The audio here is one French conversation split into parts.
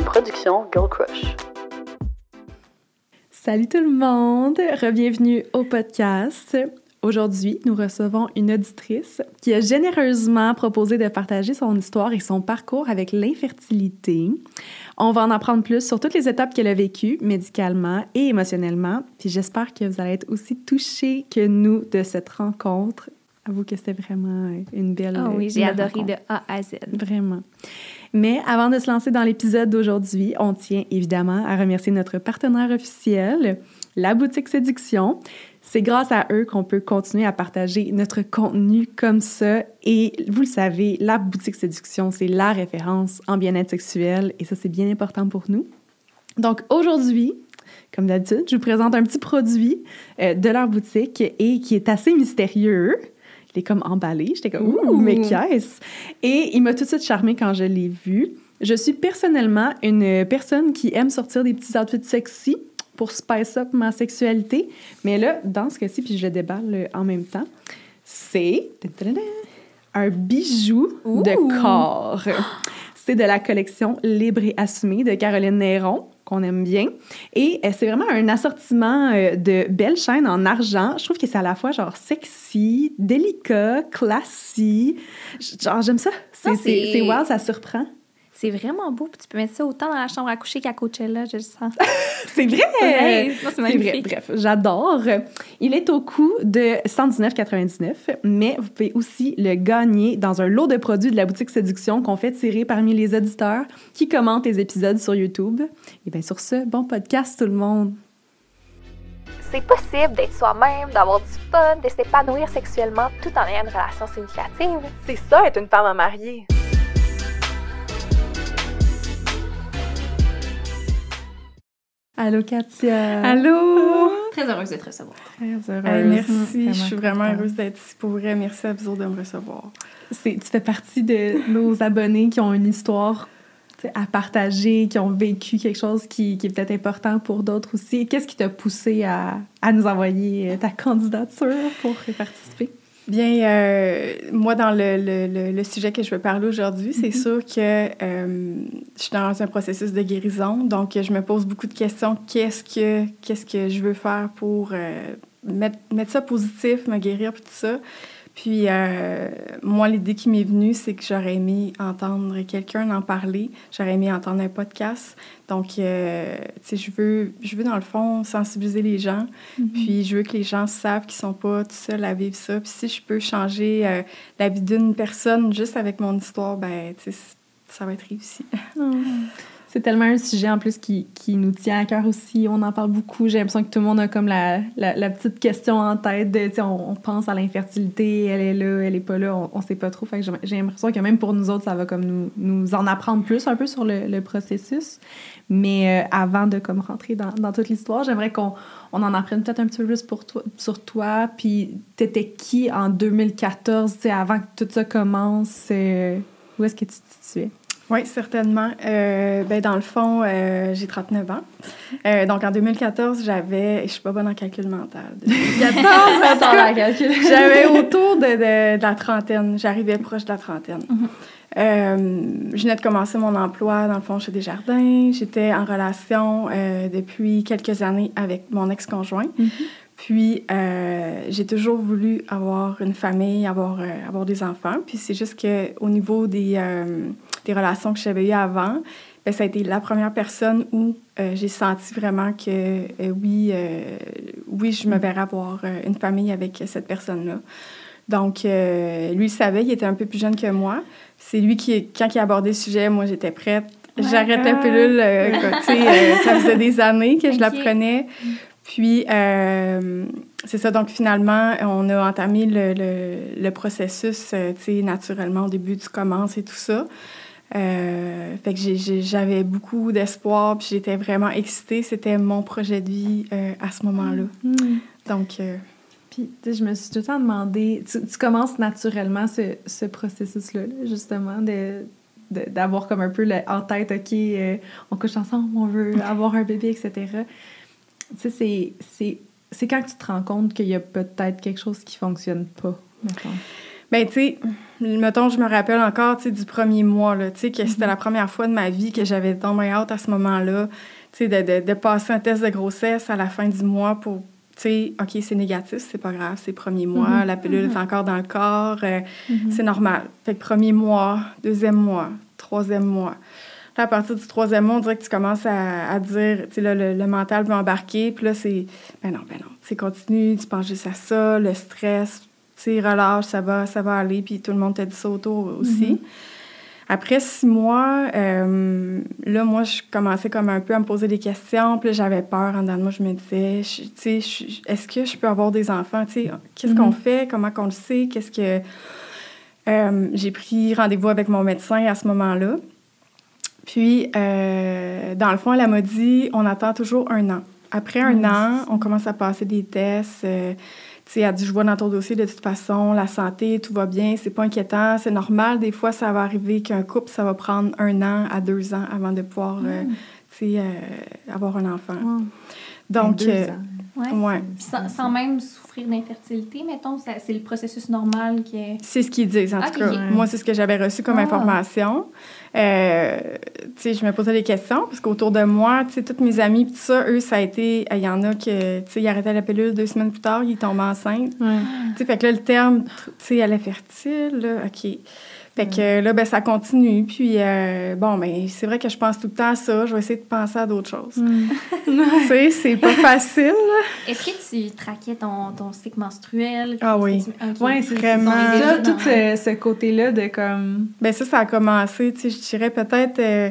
une production Girl Crush. Salut tout le monde, bienvenue au podcast. Aujourd'hui, nous recevons une auditrice qui a généreusement proposé de partager son histoire et son parcours avec l'infertilité. On va en apprendre plus sur toutes les étapes qu'elle a vécues médicalement et émotionnellement. Puis j'espère que vous allez être aussi touchés que nous de cette rencontre. Avoue que c'était vraiment une belle. Ah oui, j'ai adoré de A à Z. Vraiment. Mais avant de se lancer dans l'épisode d'aujourd'hui, on tient évidemment à remercier notre partenaire officiel, la boutique Séduction. C'est grâce à eux qu'on peut continuer à partager notre contenu comme ça. Et vous le savez, la boutique séduction, c'est la référence en bien-être sexuel et ça, c'est bien important pour nous. Donc aujourd'hui, comme d'habitude, je vous présente un petit produit euh, de leur boutique et qui est assez mystérieux. Est comme emballé. J'étais comme, ouh, mais qu'est-ce? Et il m'a tout de suite charmé quand je l'ai vu. Je suis personnellement une personne qui aime sortir des petits outfits sexy pour spice up ma sexualité. Mais là, dans ce cas-ci, puis je le déballe en même temps, c'est un bijou de corps. C'est de la collection Libre et Assumée de Caroline Néron qu'on aime bien. Et euh, c'est vraiment un assortiment euh, de belles chaînes en argent. Je trouve que c'est à la fois genre sexy, délicat, classique. Genre, j'aime ça. C'est wow, ça surprend. C'est vraiment beau. tu peux mettre ça autant dans la chambre à coucher qu'à Coachella, je le sens. c'est vrai! c'est vrai. Bref, j'adore. Il est au coût de 119,99, mais vous pouvez aussi le gagner dans un lot de produits de la boutique Séduction qu'on fait tirer parmi les auditeurs qui commentent les épisodes sur YouTube. Et bien sur ce, bon podcast tout le monde! C'est possible d'être soi-même, d'avoir du fun, de s'épanouir sexuellement tout en ayant une relation significative. C'est ça être une femme à marier. Allô, Katia. Allô? Très heureuse de te recevoir. Très heureuse. merci. je suis vraiment heureuse d'être ici pour vrai. Merci à vous de me recevoir. Tu fais partie de nos abonnés qui ont une histoire à partager, qui ont vécu quelque chose qui, qui est peut-être important pour d'autres aussi. Qu'est-ce qui t'a poussé à, à, nous envoyer ta candidature pour participer? Bien, euh, moi, dans le, le, le, sujet que je veux parler aujourd'hui, c'est mm-hmm. sûr que euh, je suis dans un processus de guérison, donc je me pose beaucoup de questions. Qu'est-ce que, qu'est-ce que je veux faire pour euh, mettre, mettre ça positif, me guérir, puis tout ça? Puis, euh, moi, l'idée qui m'est venue, c'est que j'aurais aimé entendre quelqu'un en parler. J'aurais aimé entendre un podcast. Donc, euh, tu sais, je veux, je veux, dans le fond, sensibiliser les gens. Mm-hmm. Puis, je veux que les gens savent qu'ils sont pas tout seuls à vivre ça. Puis, si je peux changer euh, la vie d'une personne juste avec mon histoire, ben, tu sais, ça va être réussi. Mm. C'est tellement un sujet en plus qui, qui, nous tient à cœur aussi. On en parle beaucoup. J'ai l'impression que tout le monde a comme la, la, petite question en tête de, on, on pense à l'infertilité, elle est là, elle est pas là, on, ne sait pas trop. Fait que j'ai l'impression que même pour nous autres, ça va comme nous, nous en apprendre plus un peu sur le, processus. Mais euh, avant de comme rentrer dans, dans toute l'histoire, j'aimerais qu'on on en apprenne peut-être un petit peu plus pour toi, sur toi. Puis t'étais qui en 2014, avant que tout ça commence? Euh, où est-ce que tu te situais? Oui, certainement. Euh, ben, dans le fond, euh, j'ai 39 ans. Euh, donc, en 2014, j'avais... Je suis pas bonne en calcul mental. 2014, j'avais autour de, de, la trentaine. J'arrivais proche de la trentaine. Mm-hmm. je venais de commencer mon emploi, dans le fond, chez Desjardins. J'étais en relation depuis quelques années avec mon ex-conjoint. Mm-hmm. Puis, j'ai toujours voulu avoir une famille, avoir, avoir des enfants. Puis, c'est juste qu'au niveau des des relations que j'avais eues avant, bien, ça a été la première personne où euh, j'ai senti vraiment que euh, oui, euh, oui, je me verrais avoir une famille avec cette personne-là. Donc, lui, il savait, il était un peu plus jeune que moi. C'est lui qui, quand il a abordé le sujet, moi, j'étais prête. J'arrêtais un pilule, ça faisait des années que je la prenais. Puis, c'est ça, donc finalement, on a entamé le, le, le processus, tu sais, naturellement, au début, tu commences et tout ça. Euh, fait que j'avais beaucoup d'espoir, puis j'étais vraiment excitée. C'était mon projet de vie euh, à ce moment-là. Mm. Donc. Euh, puis, je me suis tout le temps demandé, tu, commences naturellement ce, ce processus-là, justement, de d'avoir comme un peu en tête, OK, on couche ensemble, on veut avoir un bébé, etc. Tu sais, c'est quand tu te rends compte qu'il y a peut-être quelque chose qui fonctionne pas, maintenant. Ben, tu sais, mettons, je me rappelle encore, tu sais, du premier mois, là, tu sais, que c'était la première fois de ma vie que j'avais tombé out à ce moment-là, tu sais, de, de, de passer un test de grossesse à la fin du mois pour, tu sais, OK, c'est négatif, c'est pas grave, c'est premier mois, la pilule est encore dans le corps, euh, c'est normal. Fait que premier mois, deuxième mois, troisième mois. Là, à partir du troisième mois, on dirait que tu commences à, à dire, tu sais, là, le, le mental peut embarquer, puis là, c'est, ben non, ben non, tu sais, continue, tu penses juste à ça, le stress, sais, relâche, ça va, ça va aller, puis tout le monde t'a dit ça autour aussi. Après six mois, euh, là, moi, je commençais comme un peu à me poser des questions. Puis là, j'avais peur en dedans de moi. Je me disais, tu sais, est-ce que je peux avoir des enfants? Tu sais, qu'est-ce qu'on fait? Comment qu'on le sait? Qu'est-ce que... Euh, j'ai pris rendez-vous avec mon médecin à ce moment-là. Puis, euh, dans le fond, elle m'a dit, on attend toujours un an. Après un an, on commence à passer des tests. euh, sais, elle dit, je vois dans ton dossier, de toute façon, la santé, tout va bien, c'est pas inquiétant, c'est normal. Des fois, ça va arriver qu'un couple, ça va prendre un an à deux ans avant de pouvoir, euh, tu sais, euh, avoir un enfant. Donc, Deux euh, ans. Ouais. Sans, sans même souffrir d'infertilité, mettons, ça- c'est le processus normal qui est. C'est ce qu'ils disent, en Ok, tout cas. Moi, c'est ce que j'avais reçu comme Ah. information. Euh, je me posais des questions, parce qu'autour de moi, toutes mes amies, tout ça, eux, ça a été... Il y en a que, tu sais, ils arrêtaient la pilule deux semaines plus tard, ils tombaient enceintes. Ouais. Tu sais, fait que là, le terme, tu sais, elle est fertile, là, OK. Fait que là, ben, ça continue. Puis, euh, bon, ben, c'est vrai que je pense tout le temps à ça. Je vais essayer de penser à d'autres choses. tu sais, c'est pas facile. Est-ce que tu traquais ton, ton cycle menstruel? Ah oui. Tu- c'est Vraiment. ça, tout ce, ce côté-là de comme. Ben ça, ça a commencé, tu sais, je dirais peut-être euh,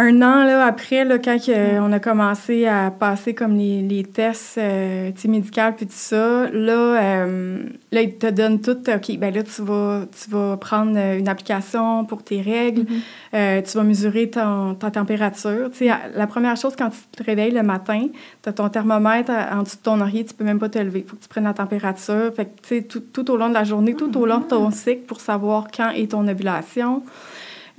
un an là, après, là, quand on a commencé à passer comme les, les tests euh, médicaux puis tout ça, là, euh, là, ils te donnent tout, OK, ben là, tu vas, tu vas prendre euh, une application pour tes règles, euh, tu vas mesurer ton, ta température. La première chose, quand tu te réveilles le matin, tu as ton thermomètre en dessous de ton oreiller, tu peux même pas te lever. Il faut que tu prennes la température. Fait que, tu sais, tout, tout au long de la journée, tout au long de ton cycle pour savoir quand est ton ovulation.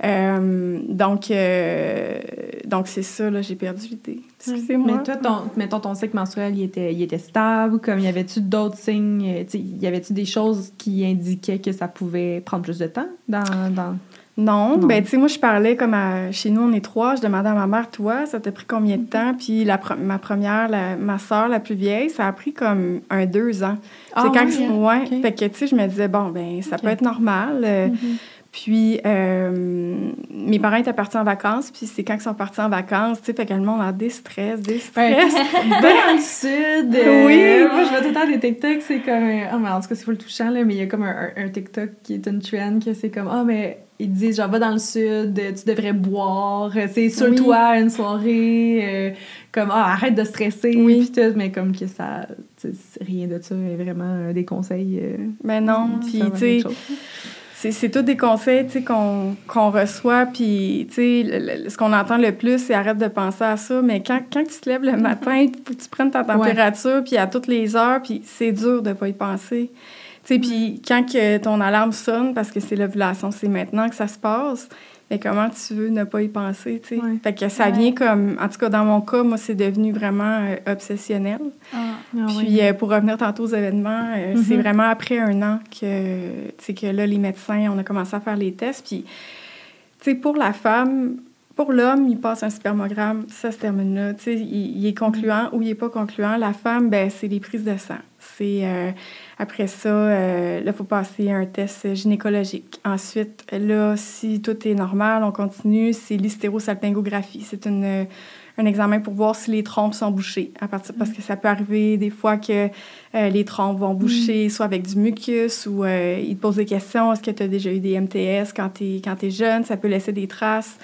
Euh, donc, euh, donc c'est ça, là, j'ai perdu l'idée. Excusez-moi. Mais toi, ton, mettons, ton cycle menstruel, il était, il était stable? Comme y avait-tu d'autres signes? euh, Y avait-tu des choses qui indiquaient que ça pouvait prendre plus de temps dans. dans... Non, Non. ben tu sais, moi, je parlais comme à- chez nous, on est trois. Je demandais à ma mère, toi, ça t'a pris combien de temps? Puis la, pre- ma première, la- ma soeur, la plus vieille, ça a pris comme un deux ans. Ah c'est quand ouais? Fait que, tu sais, je me disais, bon, ben ça peut être normal. euh, Mhm. Puis, euh, mes parents étaient partis en vacances, puis c'est quand ils sont partis en vacances, tu sais, fait que le monde a des stress, des stress. dans le sud. euh, Oui. Moi, je vois tout le temps des TikTok, c'est comme. Ah, mais en tout cas, c'est pas le touchant, là, mais il y a comme un, un- un TikTok qui est une trend, que c'est comme. Ah, mais ils disent, genre, va dans le sud, euh, tu devrais boire, c'est sur Oui. toi une soirée, euh, comme, ah, arrête de stresser, Oui. puis tout, mais comme que ça. Rien de ça est vraiment des conseils. euh, Mais non, puis, tu sais. C'est, c'est tous des conseils tu sais, qu'on, qu'on reçoit, puis tu ce qu'on entend le plus, c'est arrête de penser à ça. Mais quand, quand tu te lèves le matin, que tu prennes ta température, puis à toutes les heures, puis c'est dur de pas y penser. Tu sais, puis quand que ton alarme sonne, parce que c'est l'ovulation, c'est maintenant que ça se passe, mais comment tu veux ne pas y penser, tu? Ouais. Fait que ça Ouais. vient comme, en tout cas dans mon cas, moi, c'est devenu vraiment euh, obsessionnel. Ah. Ah, Puis euh, pour revenir tantôt aux événements, euh, Mhm. c'est vraiment après un an que, que là, les médecins, on a commencé à faire les tests. Puis, tu sais, pour la femme, pour l'homme, il passe un spermogramme, ça se termine là. Tu sais, il, il est concluant ou il n'est pas concluant. La femme, ben c'est les prises de sang. C'est euh, après ça, euh, là, il faut passer un test gynécologique. Ensuite, là, si tout est normal, on continue, c'est l'hystérosalpingographie. C'est une un examen pour voir si les trompes sont bouchées. À partir, parce que ça peut arriver des fois que euh, les trompes vont boucher, soit avec du mucus ou euh, ils te posent des questions. Est-ce que tu as déjà eu des MTS quand tu es, quand es jeune? Ça peut laisser des traces.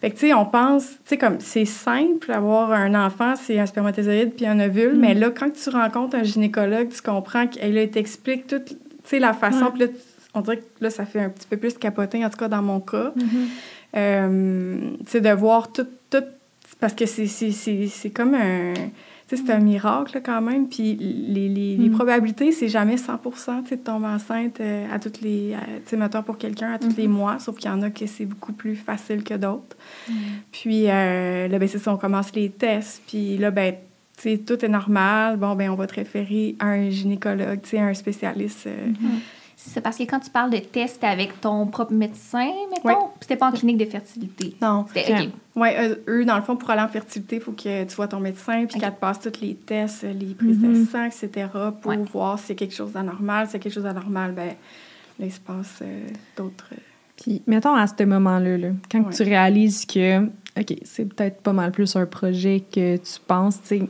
Fait que, tu sais, on pense, tu sais, comme c'est simple, avoir un enfant, c'est un spermatozoïde puis un ovule, mais là, quand tu rencontres un gynécologue, tu comprends il t'explique toute, tu sais, la façon, Ouais. puis là, on dirait que là, ça fait un petit peu plus capoter, en tout cas dans mon cas. Euh, tu sais, de voir tout, tout parce que c'est, comme un... C'est un miracle là, quand même. Puis les, les, les Mm. probabilités, c'est jamais 100 tu sais, de tomber enceinte euh, à toutes les... Tu sais, pour quelqu'un à tous les mois, sauf qu'il y en a que c'est beaucoup plus facile que d'autres. Puis euh, là, ben, c'est ça, on commence les tests. Puis là, ben, tu sais, tout est normal. Bon, ben, on va te référer à un gynécologue, tu sais, un spécialiste. euh, C'est parce que quand tu parles de test avec ton propre médecin, mettons, Ouais. c'était pas en clinique de fertilité. Non. C'était OK. Oui, eux, dans le fond, pour aller en fertilité, il faut que tu vois ton médecin, puis qu'elle te passe tous les tests, les prises de Mhm. sang, etc., pour Ouais. voir y a quelque chose d'anormal. S'il y a quelque chose d'anormal, ben là, il se passe euh, d'autres... Puis, mettons à ce moment-là, là, quand Ouais. tu réalises que, OK, c'est peut-être pas mal plus un projet que tu penses, tu sais,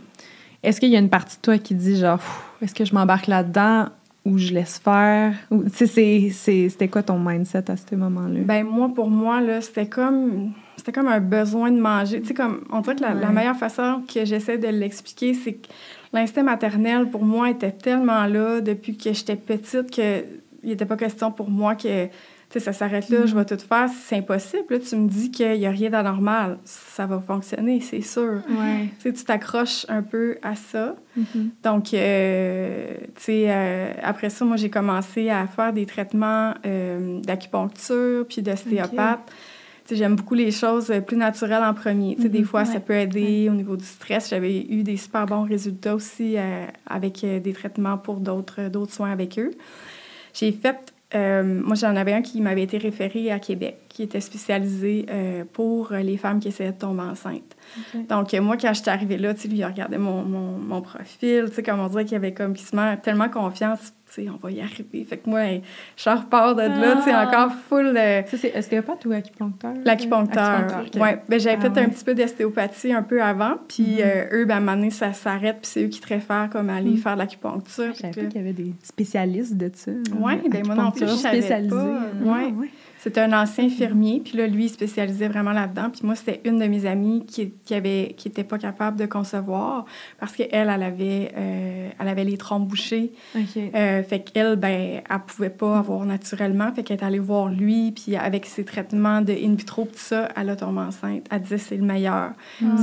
est-ce qu'il y a une partie de toi qui dit, genre, est-ce que je m'embarque là-dedans? Ou je laisse faire? C'était quoi ton mindset à ce moment-là? Ben moi, pour moi, là, c'était comme... C'était comme un besoin de manger. Tu sais, comme... On dirait que la, la meilleure façon que j'essaie de l'expliquer, c'est que l'instinct maternel, pour moi, était tellement là depuis que j'étais petite que il n'était pas question pour moi que... Tu sais, ça s'arrête là, je vais tout faire. C'est impossible. Là, tu me dis qu'il n'y a rien d'anormal. Ça va fonctionner, c'est sûr. Ouais. Tu t'accroches un peu à ça. Mhm. Donc, euh, tu sais, euh, après ça, moi, j'ai commencé à faire des traitements euh, d'acupuncture puis d'ostéopathe. Sais, j'aime beaucoup les choses plus naturelles en premier. Tu sais, des Mhm, fois, ça peut aider au niveau du stress. J'avais eu des super bons résultats aussi euh, avec euh, des traitements pour d'autres d'autres soins avec eux. J'ai fait... euh, moi, j'en avais un qui m'avait été référé à Québec, qui était spécialisé euh, pour les femmes qui essayaient de tomber enceintes. Ok. Donc, euh, moi, quand j'étais arrivée là, tu sais, lui, il regardait mon, mon, mon profil, tu sais, comme on dirait qu'il avait comme, se met tellement confiance, on va y arriver. Fait que moi, je repars de là, tu sais, Ah. encore full euh, Ça, c'est ostéopathe ou acupuncteur? l'acupuncteur. Ouais, ben, j'avais Ah fait ouais. un petit peu d'ostéopathie un peu avant, puis Mhm. euh, eux, ben, à un moment donné, ça s'arrête, puis c'est eux qui te réfèrent comme aller Mhm. faire de l'acupuncture. Je savais qu'il y avait des spécialistes de ça. Ouais, ben moi non plus, je savais pas. Ah, Ouais. C'était un ancien infirmier, puis là, lui, il spécialisait vraiment là-dedans. Puis moi, c'était une de mes amies qui, qui avait qui était pas capable de concevoir parce qu'elle, elle avait, euh, elle avait les trompes bouchées. Euh, fait qu'elle, ben, elle pouvait pas avoir naturellement. Fait qu'elle est allée voir lui, puis avec ses traitements de in vitro, tout ça, elle a tombé enceinte. Elle disait c'est le meilleur.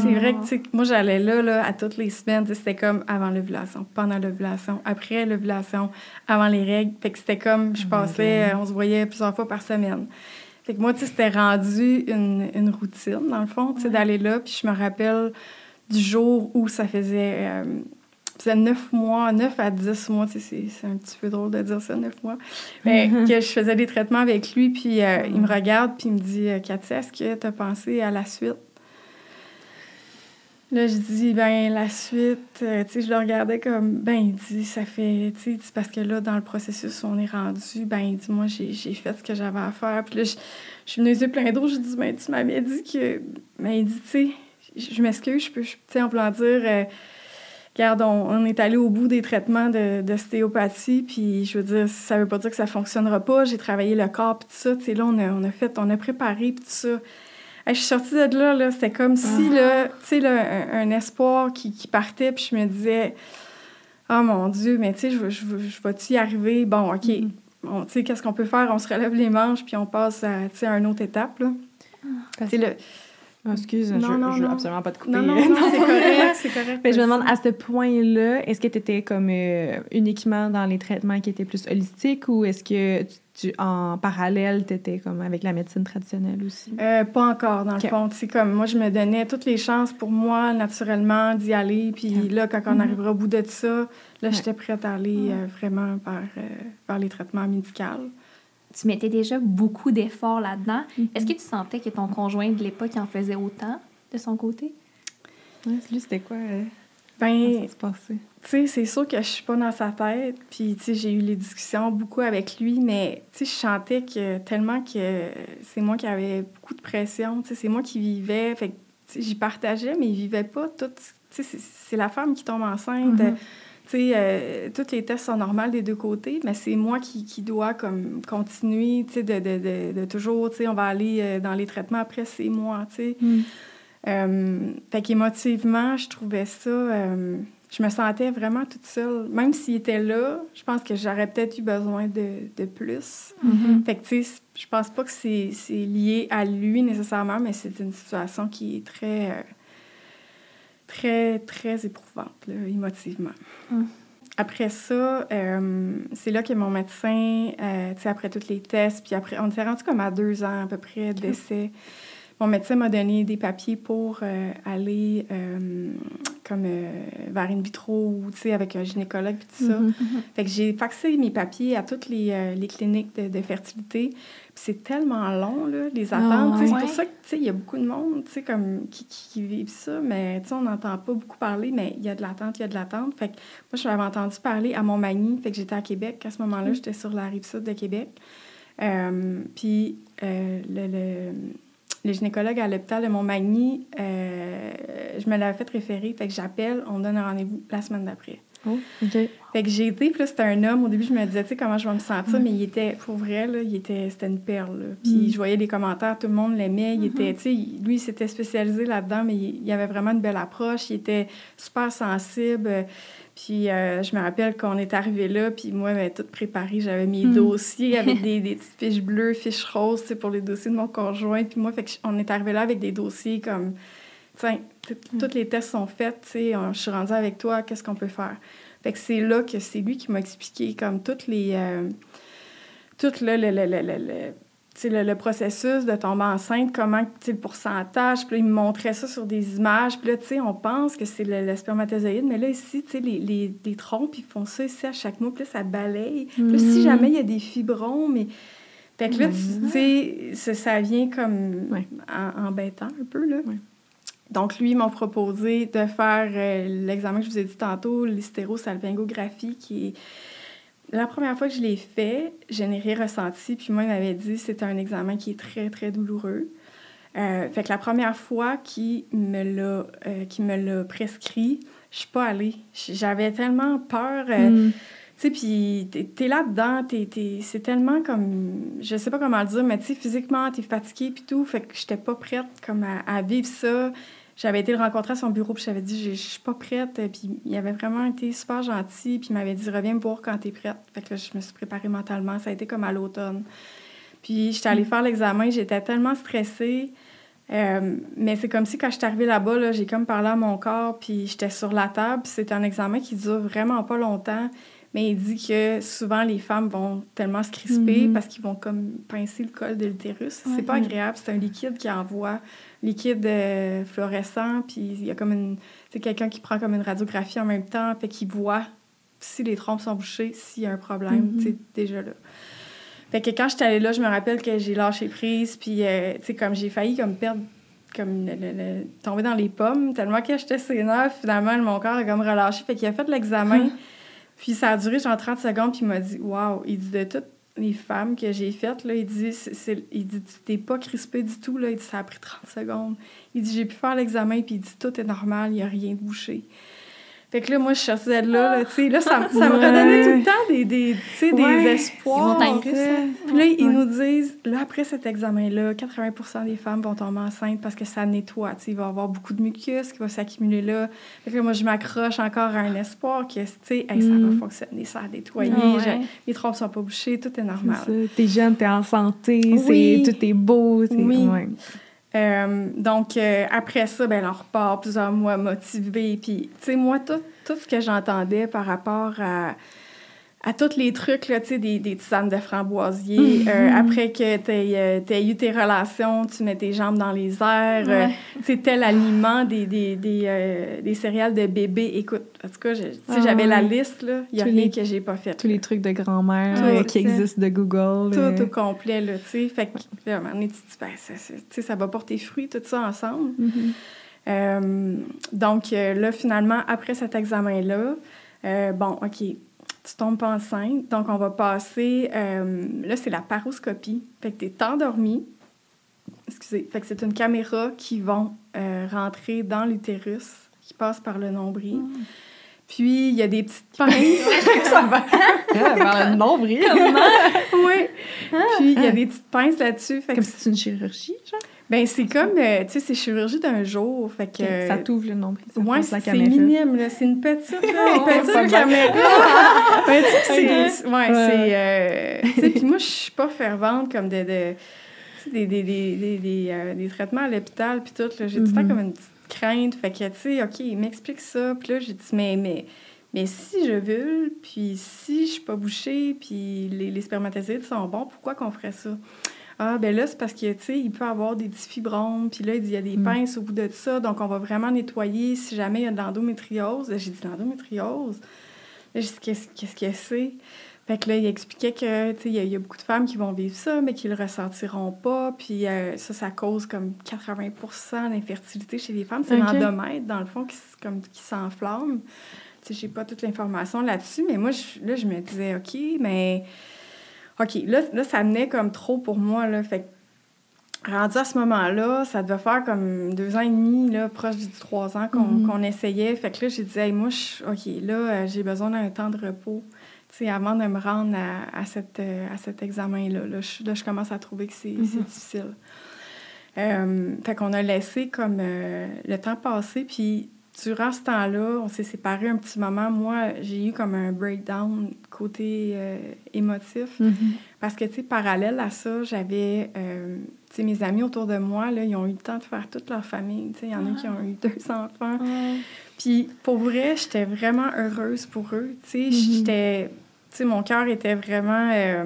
C'est vrai que, tu sais, moi, j'allais là, là, à toutes les semaines. C'était comme avant l'ovulation, pendant l'ovulation, après l'ovulation, avant les règles. Fait que c'était comme, je Oh my passais, God. euh, on se voyait plusieurs fois par semaine. Fait que moi, tu sais, c'était rendu une, une routine, dans le fond, tu sais, d'aller là. Puis je me rappelle du jour où ça faisait... euh, ça faisait neuf mois, neuf à dix mois, tu sais, c'est- un petit peu drôle de dire ça, neuf mois. Mais Mhm. que je faisais des traitements avec lui, puis euh, il me regarde, puis il me dit euh, Katia, est-ce que tu as pensé à la suite? Là, je dis, ben la suite, euh, tu sais, je le regardais comme, ben il dit, ça fait, tu sais, parce que là, dans le processus on est rendu, ben il dit, moi, j'ai fait ce que j'avais à faire. Puis là, je, suis venue les yeux pleins d'eau, je dis, ben tu m'avais dit que, ben il dit, tu sais, je m'excuse, je peux, tu sais, en voulant dire, euh, regarde, on, on est allé au bout des traitements de- d'ostéopathie, puis je veux dire, ça veut pas dire que ça fonctionnera pas, j'ai travaillé le corps, puis tout ça, tu sais, là, on a, on a fait, on a préparé, puis tout ça. Je suis sortie de là, là c'était comme si, là, tu sais, là, un, un espoir qui, qui partait, puis je me disais, oh mon Dieu, mais tu sais, je, je, je vais-tu y arriver? Bon, OK, Mhm. Tu sais, qu'est-ce qu'on peut faire? On se relève les manches, puis on passe à, tu sais, à une autre étape, là. Parce sais, le... Ah, excuse, Non, je, non, je veux non. absolument pas te couper. Non, non, non, c'est correct, c'est correct. Mais je me demande, à ce point-là, est-ce que tu étais comme euh, uniquement dans les traitements qui étaient plus holistiques ou est-ce que tu, tu- en parallèle, tu étais comme avec la médecine traditionnelle aussi? Euh, pas encore, dans le fond. Tu sais, comme moi, je me donnais toutes les chances pour moi, naturellement, d'y aller. Puis là, quand on Mhm. arrivera au bout de ça, là, Ouais. j'étais prête à aller euh, vraiment vers, euh, vers les traitements médicaux. Tu mettais déjà beaucoup d'efforts là-dedans. Mhm. Est-ce que tu sentais que ton conjoint de l'époque en faisait autant de son côté? Ouais, lui, c'était quoi? euh, Ben, comment ça se passait? Tu sais, c'est sûr que je suis pas dans sa tête. Puis, tu sais, j'ai eu les discussions beaucoup avec lui, mais, tu sais, je sentais que tellement que c'est moi qui avais beaucoup de pression. Tu sais, c'est moi qui vivais. Fait que, j'y partageais, mais il vivait pas tout. Tu sais, c'est- la femme qui tombe enceinte. Mhm. Tu sais, euh, tous les tests sont normaux des deux côtés, mais c'est moi qui, qui dois comme continuer, tu sais, de, de, de, de toujours, tu sais, on va aller euh, dans les traitements après, c'est moi, tu sais. Euh, fait qu'émotivement, je trouvais ça... euh, je me sentais vraiment toute seule. Même s'il était là, je pense que j'aurais peut-être eu besoin de, de plus. Mhm. Fait que, tu sais, je pense pas que c'est c'est lié à lui nécessairement, mais c'est une situation qui est très, euh, très, très éprouvante, là, émotivement. Mm. Après ça, euh, c'est là que mon médecin, euh, tu sais, après tous les tests, puis après, on était rendu comme à deux ans à peu près d'essai. Mon médecin m'a donné des papiers pour euh, aller euh, comme euh, vers une vitro ou, avec un gynécologue et tout ça. Mhm. Fait que j'ai faxé mes papiers à toutes les, les cliniques de, de fertilité. Puis c'est tellement long, là, les attentes. sais, ouais. C'est pour ça que, tu sais, il y a beaucoup de monde, comme, qui, qui, qui vivent ça, mais, on n'entend pas beaucoup parler, mais il y a de l'attente, il y a de l'attente. Fait que moi, je l'avais entendu parler à Montmagny, fait que j'étais à Québec. À ce moment-là, j'étais sur la rive sud de Québec. Puis le, le, le gynécologue à l'hôpital de Montmagny, euh, je me l'avais fait référer, fait que j'appelle, on donne un rendez-vous la semaine d'après. Oh. Fait que j'ai été, puis là, c'était un homme. Au début, je me disais, tu sais, comment je vais me sentir, mais il était, pour vrai, là, il était, c'était une perle. là. Puis Mm. je voyais les commentaires, tout le monde l'aimait. Il était, tu sais, lui, il s'était spécialisé là-dedans, mais il, il avait vraiment une belle approche. Il était super sensible. Puis euh, je me rappelle qu'on est arrivé là, puis moi, ben, toute préparée, j'avais mes Mm. dossiers avec des, des petites fiches bleues, fiches roses, sais, pour les dossiers de mon conjoint. Puis moi, fait que on est arrivé là avec des dossiers comme, tiens, tout- tous les tests sont faits, tu sais, je suis rendue avec toi, qu'est-ce qu'on peut faire? Fait que c'est là que c'est lui qui m'a expliqué comme toutes les... euh, tout le, le, le, le, le- le- processus de tomber enceinte, comment, tu sais, le pourcentage. Puis là, il me montrait ça sur des images. Puis là, tu sais, on pense que c'est le, le spermatozoïde, mais là, ici, tu sais, les, les, les trompes, ils font ça ici à chaque mois. Puis là, ça balaye. Puis là, si Mhm. jamais il y a des fibrons, mais... Fait que là, tu tu sais, ça, ça vient comme Ouais. en- embêtant un peu, là. Ouais. Donc, lui, ils m'ont proposé de faire euh, l'examen que je vous ai dit tantôt, l'hystérosalpingographie, qui est... La première fois que je l'ai fait, je n'ai rien ressenti. Puis moi, il m'avait dit c'est un examen qui est très, très douloureux. Euh, fait que la première fois qu'il me l'a euh, qu'il me l'a prescrit, je suis pas allée. J'avais tellement peur. euh, Mm. tu sais, puis t'es, t'es là-dedans, t'es, t'es- c'est tellement comme... Je sais pas comment le dire, mais tu sais, physiquement, t'es fatiguée puis tout. Fait que j'étais pas prête comme à, à vivre ça. J'avais été le rencontrer à son bureau, puis j'avais dit, je suis pas prête. Puis il avait vraiment été super gentil, puis il m'avait dit, reviens me voir quand t'es prête. Fait que là, je me suis préparée mentalement. Ça a été comme à l'automne. Puis j'étais allée faire l'examen, j'étais tellement stressée. Euh, mais c'est comme si quand je suis arrivée là-bas, là, j'ai comme parlé à mon corps, puis j'étais sur la table. puis C'est un examen qui dure vraiment pas longtemps. Mais il dit que souvent les femmes vont tellement se crisper Mhm. parce qu'ils vont comme pincer le col de l'utérus. Ouais. C'est pas agréable, c'est un liquide qui envoie, liquide euh, fluorescent, puis il y a comme une. C'est quelqu'un qui prend comme une radiographie en même temps, fait qu'il voit si les trompes sont bouchées, s'il y a un problème, Mhm. tu sais, déjà là. Fait que quand j'étais allée là, je me rappelle que j'ai lâché prise, puis, euh, tu sais, comme j'ai failli comme perdre, comme le- le- le- tomber dans les pommes, tellement que j'étais sénère, finalement, mon corps a comme relâché. Fait qu'il a fait l'examen, puis ça a duré genre 30 secondes, puis il m'a dit « Wow! » Il dit « De toutes les femmes que j'ai faites, là, il dit, c'est- il dit « Tu t'es pas crispé du tout, là. » Il dit « Ça a pris 30 secondes. » Il dit « J'ai pu faire l'examen, puis il dit « Tout est normal, il y a rien de bouché. » Fait que là, moi, je cherchais de là, là, tu sais, là, ça, me- ça me Ouais. redonnait tout le temps des, des, tu sais, des Ouais. espoirs. Ils vont. Puis là, ils Ouais. nous disent, là, après cet examen-là, 80% des femmes vont tomber enceintes parce que ça nettoie. Tu sais, il va y avoir beaucoup de mucus qui va s'accumuler là. Fait que là, moi, je m'accroche encore à un espoir que, tu sais, hey, ça Mm. va fonctionner, ça a nettoyé, Ah ouais. les trompes sont pas bouchées, tout est normal. T'es jeune, t'es en santé, Oui. c'est, tout est beau. c'est- Oui. Euh, donc, euh, après ça, ben, on repart plusieurs mois motivés. Puis, tu sais, moi, tout, tout ce que j'entendais par rapport à, à tous les trucs, là, tu sais, des, des tisanes de framboisier, euh, après que tu aies eu tes relations, tu mets tes jambes dans les airs, euh, Ouais. tu tel aliment, des, des, des, euh, des céréales de bébé. Écoute, en tout cas, Ah j'avais la ouais. liste. Il n'y a rien les- que j'ai pas fait. Tous les trucs de grand-mère euh, c'est qui existent de Google. Tout euh. au complet, là, tu sais. Fait que, là, à un moment donné, tu te dis, ben, ça, va porter fruit, tout ça ensemble. Mhm. Euh, donc, euh, là, finalement, après cet examen-là, euh, bon, OK, tu tombes pas enceinte. Donc, on va passer. euh, là, c'est la paroscopie. Fait que tu es endormi. Excusez. Fait que c'est une caméra qui vont euh, rentrer dans l'utérus, qui passe par le nombril. Puis, il y a des petites pinces. ça va. Ah, par le nombril. oui. Puis, il y a des petites pinces là-dessus. Que Comme si c'est une chirurgie, genre. Ben, c'est comme, euh, tu sais, c'est chirurgie d'un jour. Fait que. Ça t'ouvre le nombril. ça Ouais, c'est minime, là. C'est une petite, là, une petite caméra. Ben, tu sais, c'est... Ouais, Ouais. c'est... euh, tu sais, puis moi, je suis pas fervente comme de... de des, des, des, des, des, euh, des traitements à l'hôpital, puis tout, là. J'ai tout le temps Mhm. comme une petite crainte. Fait que, tu sais, OK, il m'explique ça. Puis là, j'ai dit, mais... mais mais si je veux, puis si je suis pas bouchée, puis les, les spermatozoïdes sont bons, pourquoi qu'on ferait ça? Ah, ben là, c'est parce que, tu sais, il peut avoir des petits fibromes, puis là, il dit, il y a des Mm. pinces au bout de ça, donc on va vraiment nettoyer si jamais il y a de l'endométriose. J'ai dit, l'endométriose? Là, j'ai dit, qu'est-ce que c'est? Fait que là, il expliquait que, tu sais, il y, a- il y a beaucoup de femmes qui vont vivre ça, mais qui le ressentiront pas, puis euh, ça, ça cause comme 80% d'infertilité chez les femmes. C'est Ok. l'endomètre, dans le fond, qui, comme, qui s'enflamme. Tu sais, j'ai pas toute l'information là-dessus, mais moi, je- là, je me disais, OK, mais... OK, là, là, ça venait comme trop pour moi, là. Fait que, rendu à ce moment-là, ça devait faire comme deux ans et demi, là, proche du trois ans qu'on Mhm. qu'on essayait. Fait que là, j'ai dit, hey, moi, je- OK, là, euh, j'ai besoin d'un temps de repos, tu sais, avant de me rendre à, à, cette, euh, à cet examen-là. Là, je, là, je commence à trouver que c'est Mhm. difficile. Euh, fait qu'on a laissé comme euh, le temps passer, puis durant ce temps-là, on s'est séparés un petit moment. Moi, j'ai eu comme un breakdown côté euh, émotif. Mhm. Parce que, tu sais, parallèle à ça, j'avais, euh, tu sais, mes amis autour de moi, là, ils ont eu le temps de faire toute leur famille. Tu sais, il y en a qui ont eu deux enfants. Puis, pour vrai, j'étais vraiment heureuse pour eux. Tu sais, Mhm. j'étais... Tu sais, mon cœur était vraiment... euh,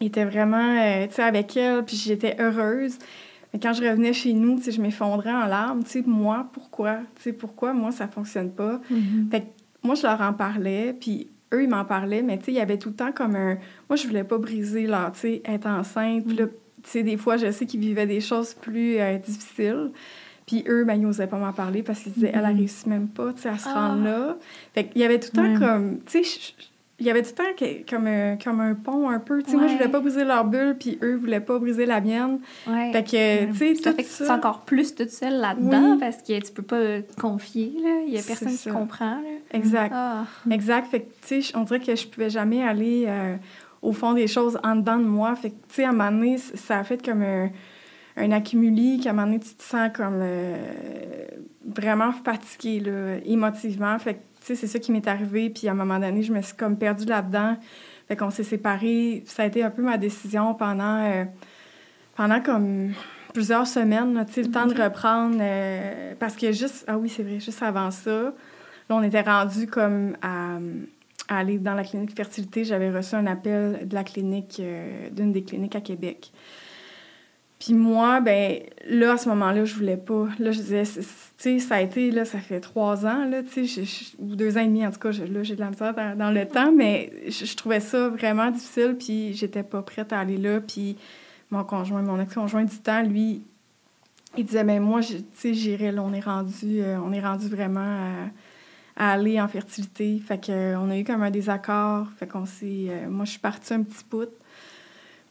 était vraiment, tu sais, avec elle, puis j'étais heureuse. Quand je revenais chez nous, je m'effondrais en larmes. Tu sais, moi, pourquoi? Tu sais, pourquoi moi, ça fonctionne pas? Mhm. Fait que moi, je leur en parlais, puis eux, ils m'en parlaient, mais tu sais, il y avait tout le temps comme un... Moi, je voulais pas briser leur, tu sais, être enceinte. Puis là, tu sais, des fois, je sais qu'ils vivaient des choses plus euh, difficiles. Puis eux, ben, ils n'osaient pas m'en parler parce qu'ils disaient, elle, elle réussit même pas, tu sais, à se Ah. rendre là. Fait qu'il y avait tout le temps comme... Tu sais, il y avait tout le temps que- comme un, comme un pont un peu. Tu sais, moi, je voulais pas briser leur bulle, puis eux voulaient pas briser la mienne. Ouais. Fait que, tu sais, ça tout fait que tu ça... sens encore plus toute seule là-dedans Oui. parce que tu peux pas te confier, là. Il y a personne qui ça. comprend, là. Exact. Ah. Exact. Fait que, tu sais, on dirait que je pouvais jamais aller euh, au fond des choses en dedans de moi. Fait que, tu sais, à un moment donné, ça a fait comme un, un accumulé, qu'à un moment donné, tu te sens comme euh, vraiment fatigué, là, émotivement. Fait que, sais, c'est ça qui m'est arrivé. Puis, à un moment donné, je me suis comme perdue là-dedans. Fait qu'on s'est séparés. Ça a été un peu ma décision pendant, euh, pendant comme plusieurs semaines, là, le temps de reprendre. euh, parce que juste, ah oui, c'est vrai, juste avant ça, là, on était rendu comme à, à aller dans la clinique fertilité. J'avais reçu un appel de la clinique, euh, d'une des cliniques à Québec. Puis moi, ben là, à ce moment-là, je voulais pas. Là, je disais, tu sais, ça a été, là, ça fait trois ans, là, tu sais, ou deux ans et demi, en tout cas, je- là, j'ai de la misère dans, dans le temps, mais je, je trouvais ça vraiment difficile, puis j'étais pas prête à aller là. Puis mon conjoint, mon ex-conjoint du temps, lui, il disait, mais moi, tu sais, j'irai, là, on est rendu, euh, on est rendu vraiment à, à aller en fertilité. Fait que, euh, on a eu comme un désaccord. Fait qu'on s'est... euh, moi, je suis partie un petit bout.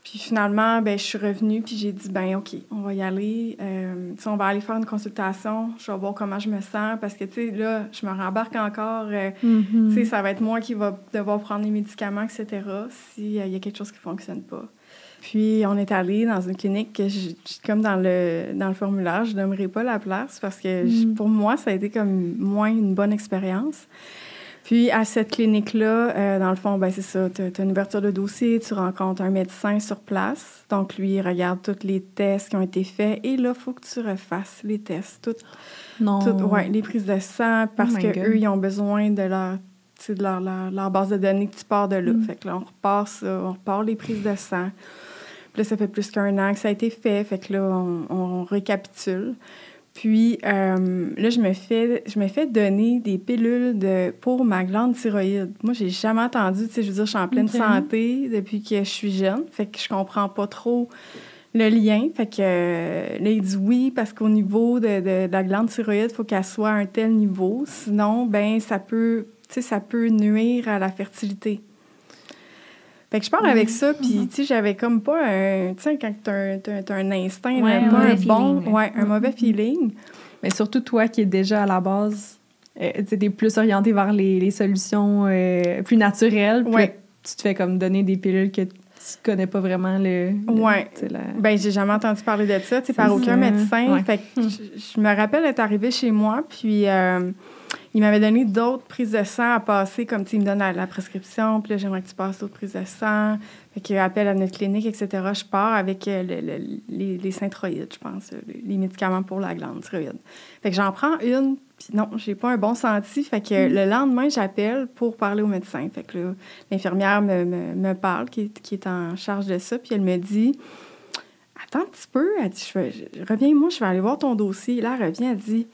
Puis finalement, ben, je suis revenue, puis j'ai dit, ben OK, on va y aller. Euh, on va aller faire une consultation. Je vais voir comment je me sens. Parce que, tu sais, là, je me rembarque encore. euh, Mhm. tu sais, ça va être moi qui va devoir prendre les médicaments, etc., s'il y a quelque chose qui ne fonctionne pas. Puis, on est allé dans une clinique que, je- comme dans le, dans le formulaire, je n'aimerais pas la place parce que je- Mm. pour moi, ça a été comme moins une bonne expérience. Puis, à cette clinique-là, euh, dans le fond, ben, c'est ça, tu as, une ouverture de dossier, tu rencontres un médecin sur place. Donc, lui, il regarde tous les tests qui ont été faits. Et là, il faut que tu refasses les tests, tout Non. tout- ouais, les prises de sang, parce Oh que eux ils ont besoin de leur, de leur, leur, leur base de données que tu pars de là. Mm. Fait que là, on repart ça, on repart les prises de sang. Puis là, ça fait plus qu'un an que ça a été fait. Fait que là, on, on récapitule. Puis euh, là, je me, fais, je me fais donner des pilules de, pour ma glande thyroïde. Moi, j'ai jamais entendu, tu sais, je veux dire, je suis en pleine santé depuis que je suis jeune. Fait que je comprends pas trop le lien. Fait que euh, là, il dit oui, parce qu'au niveau de, de- de la glande thyroïde, il faut qu'elle soit à un tel niveau. Sinon, ben ça peut, tu sais, ça peut nuire à la fertilité. Fait que je pars avec ça, puis tu sais, j'avais comme pas un... Tu sais, quand t'as un, t'as- t'as un instinct, Ouais, là, un pas un mauvais bon... feeling. Ouais, un mauvais feeling. Mais surtout toi qui es déjà à la base, euh, tu es plus orienté vers les, les solutions euh, plus naturelles. Puis Ouais. là, tu te fais comme donner des pilules que tu connais pas vraiment le. le- Ouais. la- Ben, j'ai jamais entendu parler de ça, tu par aucun médecin. Ouais. Fait que je, je me rappelle être arrivée chez moi, puis euh, il m'avait donné d'autres prises de sang à passer, comme, il me donne la, la prescription, puis là, j'aimerais que tu passes d'autres prises de sang. Fait qu'il appelle à notre clinique, etc. Je pars avec euh, le- le- les, les synthroïdes, je pense, euh, les, médicaments pour la glande thyroïde. Fait que j'en prends une, puis non, j'ai pas un bon senti. Fait que le lendemain, j'appelle pour parler au médecin. Fait que là, l'infirmière me, me, me parle, qui est, qui est en charge de ça, puis elle me dit Attends un petit peu. Elle dit je- Reviens-moi, je vais aller voir ton dossier. Là, elle revient, elle dit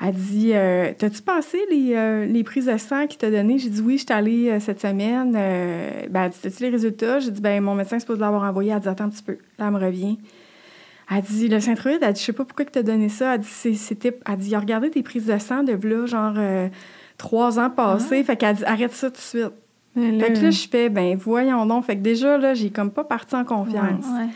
elle dit euh, T'as-tu passé les, euh, les prises de sang qu'il t'a données? J'ai dit Oui, je suis allée euh, cette semaine. Ben, elle dit T'as-tu les résultats? J'ai dit Ben, mon médecin est supposé l'avoir envoyé. Elle dit Attends un petit peu. Là, elle me revient. Elle dit Le synthroïde, elle dit Je sais pas pourquoi tu t'as donné ça. Elle dit C'était. Elle dit Il a regardé tes prises de sang de là, genre trois ans passés. Fait qu'elle dit Arrête ça tout de suite. Fait que là, je fais Ben, voyons donc. Fait que déjà, là, j'ai comme pas parti en confiance. Ouais.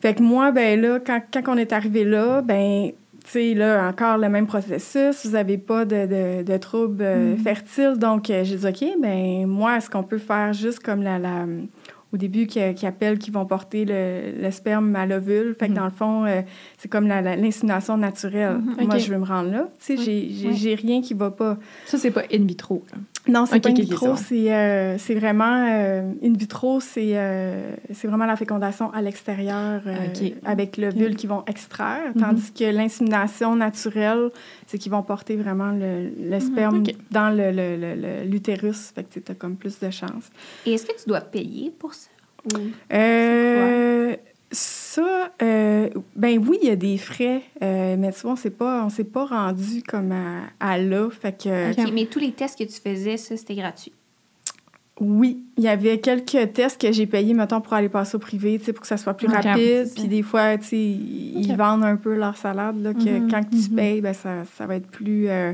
Fait que moi, ben là, quand, quand on est arrivé là, ben, sais, là, encore le même processus, vous n'avez pas de, de, de troubles euh, fertiles. Donc, euh, j'ai dit, OK, ben moi, est-ce qu'on peut faire juste comme la, la au début, qui, qui appellent, qui vont porter le, le sperme à l'ovule? Fait que dans le fond, euh, c'est comme l'insémination naturelle. Moi, OK. je veux me rendre là. Tu sais, j'ai rien qui va pas. Ça, c'est pas in vitro. là. Non, c'est Ok, pas in vitro, c'est euh, c'est vraiment euh, in vitro, c'est euh, c'est vraiment la fécondation à l'extérieur euh, Ok. avec l'ovule qu'ils vont extraire, tandis que l'insémination naturelle, c'est qu'ils vont porter vraiment le, le sperme dans le- le- le- l'utérus, fait que tu as comme plus de chance. Et est-ce que tu dois payer pour ça? Ou- Euh, ça, euh, ben oui, il y a des frais, euh, mais tu vois, on s'est pas, on s'est pas rendu comme à, à là, fait que Ok, Mais tous les tests que tu faisais, ça, c'était gratuit? Oui, il y avait quelques tests que j'ai payés, mettons, pour aller passer au privé, tu sais, pour que ça soit plus rapide. Puis des fois, tu sais, ils vendent un peu leur salade, là, que Mhm, quand tu mhm. payes, ben, ça, ça va être plus, euh,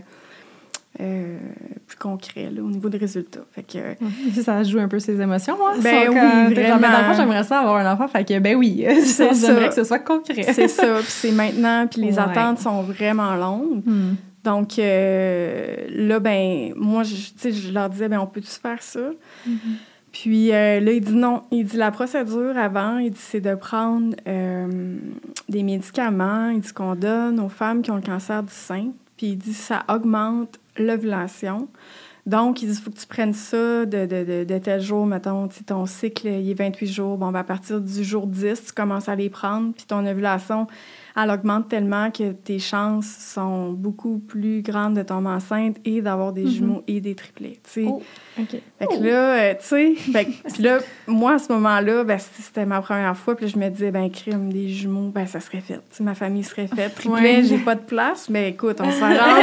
euh, plus concret, là, au niveau des résultats. Fait que, Ça joue un peu ses émotions, moi. Ben oui, vraiment. j'aimerais ça avoir un enfant. Fait que, ben oui, j'aimerais que ce soit concret. c'est ça, puis c'est maintenant, puis les Ouais. attentes sont vraiment longues. Hmm. Donc, euh, là, ben, moi, je, je leur disais, ben, on peut-tu faire ça? Puis euh, là, il dit non. Il dit la procédure avant, il dit c'est de prendre euh, des médicaments, il dit qu'on donne aux femmes qui ont le cancer du sein. Puis il dit ça augmente l'ovulation. Donc, il faut que tu prennes ça de, de, de, de tel jour, mettons, si ton cycle il est 28 jours. Bon, ben, à partir du jour 10, tu commences à les prendre, puis ton ovulation, elle augmente tellement que tes chances sont beaucoup plus grandes de tomber enceinte et d'avoir des jumeaux et des triplets. Oh, OK. Fait que là, euh, tu sais, puis là, moi, à ce moment-là, ben, c'était ma première fois, puis je me disais, ben, crime, des jumeaux, ben, ça serait fait. Ma famille serait faite. Triplet, Ouais. j'ai pas de place, mais écoute, on s'arrangera,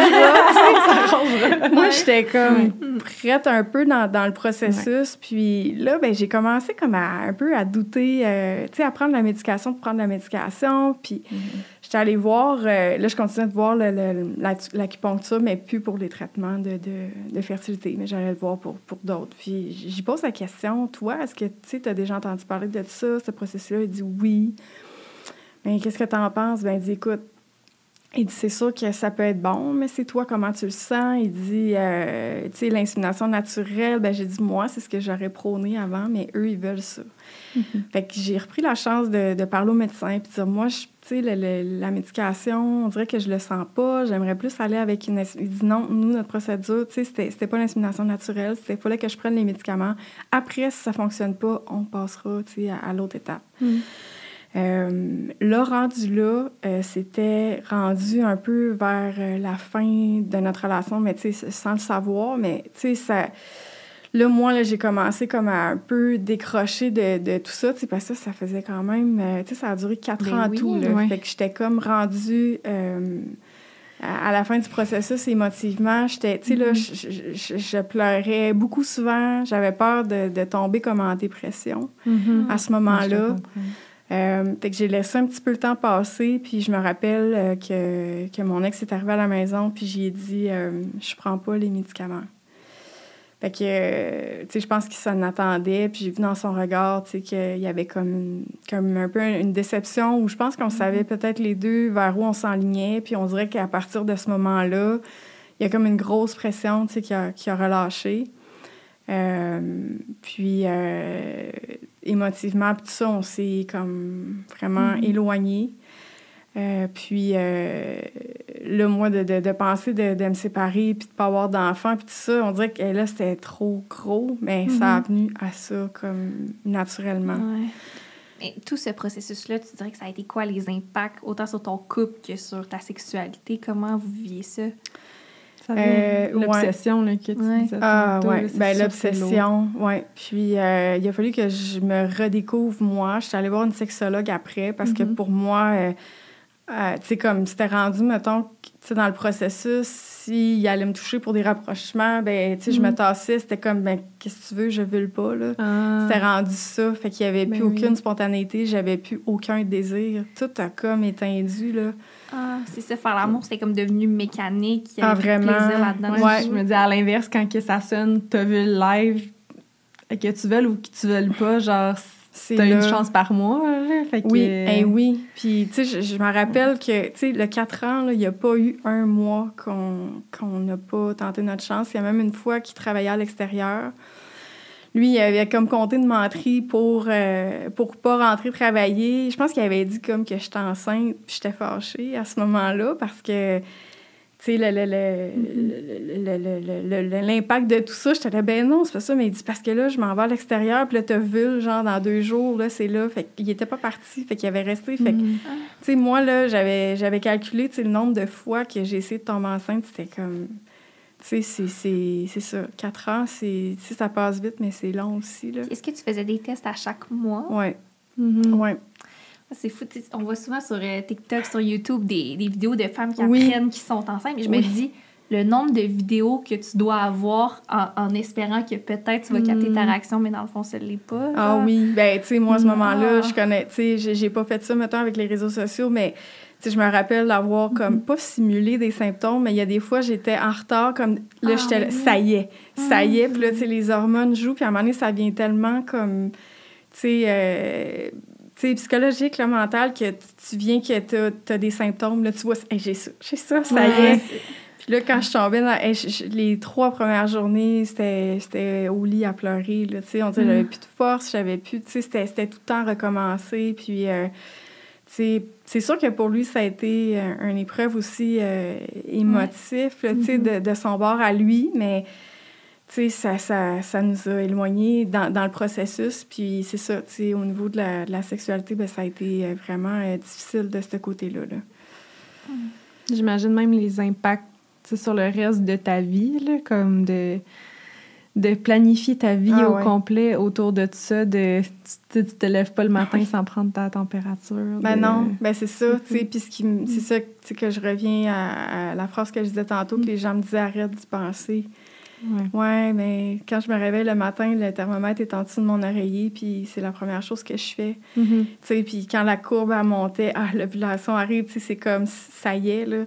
tu sais, s'arrangera. Moi, j'étais comme prête un peu dans, dans le processus, puis là, ben, j'ai commencé comme à, un peu à douter, euh, tu sais, à prendre la médication, de prendre la médication, puis j'étais allée voir, euh, là, je continuais de voir l'acupuncture, mais plus pour les traitements de, de, de fertilité, mais j'allais le voir pour, pour d'autres. Puis j'y pose la question, toi, est-ce que tu as déjà entendu parler de ça, ce processus-là? Il dit oui. Mais qu'est-ce que tu en penses? Ben, il dit, écoute, il dit, c'est sûr que ça peut être bon, mais c'est toi, comment tu le sens? Il dit, euh, tu sais, l'insémination naturelle, ben, j'ai dit, moi, c'est ce que j'aurais prôné avant, mais eux, ils veulent ça. Fait que j'ai repris la chance de, de parler au médecin puis de dire, moi, je- tu sais, la médication, on dirait que je le sens pas, j'aimerais plus aller avec une... Il dit, non, nous, notre procédure, tu sais, c'était c'était pas l'insémination naturelle, il fallait que je prenne les médicaments. Après, si ça fonctionne pas, on passera, tu sais, à, à l'autre étape. Euh, là, rendu là, euh, c'était rendu un peu vers euh, la fin de notre relation, mais tu sais, sans le savoir, mais tu sais, ça... Là, moi, là, j'ai commencé comme à un peu décrocher de, de tout ça, tu sais, parce que ça, ça faisait quand même... euh, tu sais, ça a duré quatre Ben ans oui, tout, là. ouais. Fait que j'étais comme rendue... à à la fin du processus, émotivement, j'étais, tu sais, là, je, je- je- je pleurais beaucoup souvent. J'avais peur de, de tomber comme en dépression à ce moment-là. Euh, fait que j'ai laissé un petit peu le temps passer, puis je me rappelle euh, que, que mon ex est arrivé à la maison, puis j'ai dit euh, Je prends pas les médicaments. Fait que, euh, tu sais, je pense qu'il s'en attendait, puis j'ai vu dans son regard, tu sais, qu'il y avait comme, une- comme un peu une déception, où je pense qu'on savait peut-être les deux vers où on s'enlignait, puis on dirait qu'à partir de ce moment-là, il y a comme une grosse pression, tu sais, qui a, qui a relâché. Euh, puis, euh, émotivement, puis tout ça, on s'est comme vraiment éloigné. Euh, puis euh, là, moi, de, de, de penser de, de me séparer, puis de pas avoir d'enfant, puis tout ça, on dirait que là, c'était trop gros, mais ça a venu à ça, comme naturellement. Ouais. Et tout ce processus-là, tu dirais que ça a été quoi les impacts, autant sur ton couple que sur ta sexualité? Comment vous viviez ça? Ça Euh, L'obsession là, que tu Ouais. disais Ah, tantôt, ouais. là, Ben, l'obsession, ouais. Puis, euh, il a fallu que je me redécouvre, moi. Je suis allée voir une sexologue après parce que Mhm. pour moi, euh, tu sais, comme c'était rendu, mettons, dans le processus, s'il allait me toucher pour des rapprochements, ben, tu sais, je me Mhm. tassais. C'était comme, ben, qu'est-ce que tu veux, je veux le pas, là. Ah. C'était rendu ça. Fait qu'il y avait Ben plus oui. aucune spontanéité, j'avais plus aucun désir. Tout a comme éteindu, là. Ah, c'est ça, faire l'amour, c'était comme devenu mécanique. Il y Ah, avait plus de vraiment? plaisir là-dedans. Ouais, Ouais. Je me dis à l'inverse, quand que ça sonne, t'as vu le live, que tu veuilles ou que tu veuilles pas, genre, T'as une là. chance par mois. Là, fait que, Oui, eh oui. Puis, tu sais, je, je me rappelle que, tu sais, le 4 ans, il n'y a pas eu un mois qu'on n'a pas tenté notre chance. Il y a même une fois qu'il travaillait à l'extérieur. Lui, il avait comme compté une menterie pour euh, pour pas rentrer travailler. Je pense qu'il avait dit comme que j'étais enceinte, puis j'étais fâchée à ce moment-là parce que, l'impact de tout ça, j'étais là, ben non, c'est pas ça. Mais il dit, parce que là, je m'en vais à l'extérieur, puis là, t'as vu, genre, dans deux jours, là, c'est là. Fait qu'il était pas parti, fait qu'il avait resté. Fait que, mhm. tu sais, moi, là, j'avais, j'avais calculé, tu sais, le nombre de fois que j'ai essayé de tomber enceinte, c'était comme... Tu sais, c'est, c'est, c'est ça. Quatre ans, c'est... Tu sais, ça passe vite, mais c'est long aussi, là. Est-ce que tu faisais des tests à chaque mois? Ouais, Mhm. ouais. C'est fou. On voit souvent sur euh, TikTok, sur YouTube, des, des vidéos de femmes qui Oui. apprennent qui sont enceintes. Mais je me dis, le nombre de vidéos que tu dois avoir en, en espérant que peut-être tu vas capter ta Mm. réaction, mais dans le fond, ça ne l'est pas. Ah oui, ben tu sais, moi, à ce moment-là, je connais... Tu sais, j'ai, pas fait ça, mettons, avec les réseaux sociaux, mais... Tu sais, je me rappelle d'avoir comme pas simulé des symptômes, mais il y a des fois, j'étais en retard, comme là, Ah, j'étais là, oui. ça y est, ça y est. Puis là, tu sais, les hormones jouent, puis à un moment donné, ça vient tellement comme, tu sais, euh, tu sais, psychologique, le mental, que tu- viens que tu as, des symptômes, là, tu vois, Hey, j'ai ça, j'ai ça, ça y est. Puis là, quand je tombais dans... hey, les trois premières journées, c'était au lit à pleurer, là, tu sais. On dirait que j'avais plus de force, j'avais plus... Tu sais, c'était tout le temps recommencer. Puis, euh, tu c'est sûr que pour lui, ça a été euh, une épreuve aussi euh, émotif, là, tu sais, de, de son bord à lui, mais... Tu sais, ça, ça, ça nous a éloignés dans, dans le processus. Puis c'est ça, au niveau de la, de la sexualité, ben, ça a été euh, vraiment euh, difficile de ce côté-là. Là. J'imagine même les impacts sur le reste de ta vie, là, comme de, de planifier ta vie Ah au ouais. complet autour de tout ça, de tu, tu te lèves pas le matin sans prendre ta température. Ben de- non, ben c'est ça, tu sais, puis ce qui m- c'est ça, tu sais, que je reviens à, à la phrase que je disais tantôt, que les gens me disaient arrête d'y penser. Ouais. Ouais, mais quand je me réveille le matin, le thermomètre est en dessous de mon oreiller, puis c'est la première chose que je fais. Mhm. Tu sais, puis quand la courbe, elle montait, ah, l'ovulation arrive, tu sais, c'est comme, ça y est, là.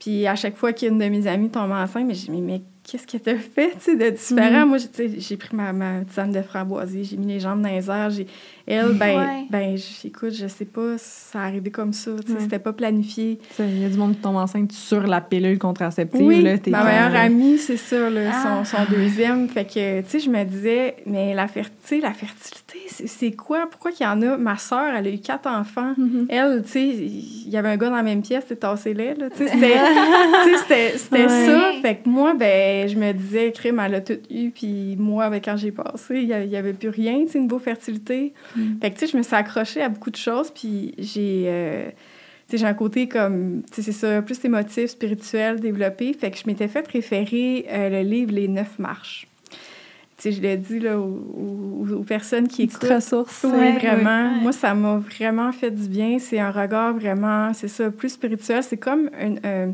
Puis à chaque fois qu'une de mes amies tombe enceinte, mais j'ai dit, mais, mais qu'est-ce que t'as fait, tu sais, de différent? Moi, j'ai- tu sais, j'ai pris ma, ma tisane de framboisier, j'ai mis les jambes dans les airs, j'ai... Elle, ben, Ouais. ben j- écoute, je sais pas, ça a arrivé comme ça, Ouais. c'était pas planifié. Il y a du monde qui tombe enceinte sur la pilule contraceptive. Oui, là, ma meilleure amie, c'est ça, là, Ah. son, son deuxième. Fait que, tu sais, je me disais, mais la, fer- la fertilité, c'est- quoi? Pourquoi qu'il y en a? Ma sœur, elle a eu quatre enfants. Mhm. Elle, tu sais, il y avait un gars dans la même pièce, c'était tassé là. Tu sais, c'était Ouais. ça. Fait que moi, ben, je me disais, crime, elle a tout eu. Puis moi, ben, quand j'ai passé, il y y avait plus rien, tu sais, niveau fertilité. Mm. Fait que, tu sais, je me suis accrochée à beaucoup de choses. Puis j'ai... euh, tu sais, j'ai un côté comme, tu sais, c'est ça, plus émotif, spirituel, développé. Fait que je m'étais fait référer euh, le livre Les Neuf Marches. Tu sais, je l'ai dit, là, aux, aux- aux personnes qui écoutent. ressource. Oui, Ouais, vraiment. ouais. Moi, ça m'a vraiment fait du bien. C'est un regard vraiment, c'est ça, plus spirituel. C'est comme une. euh,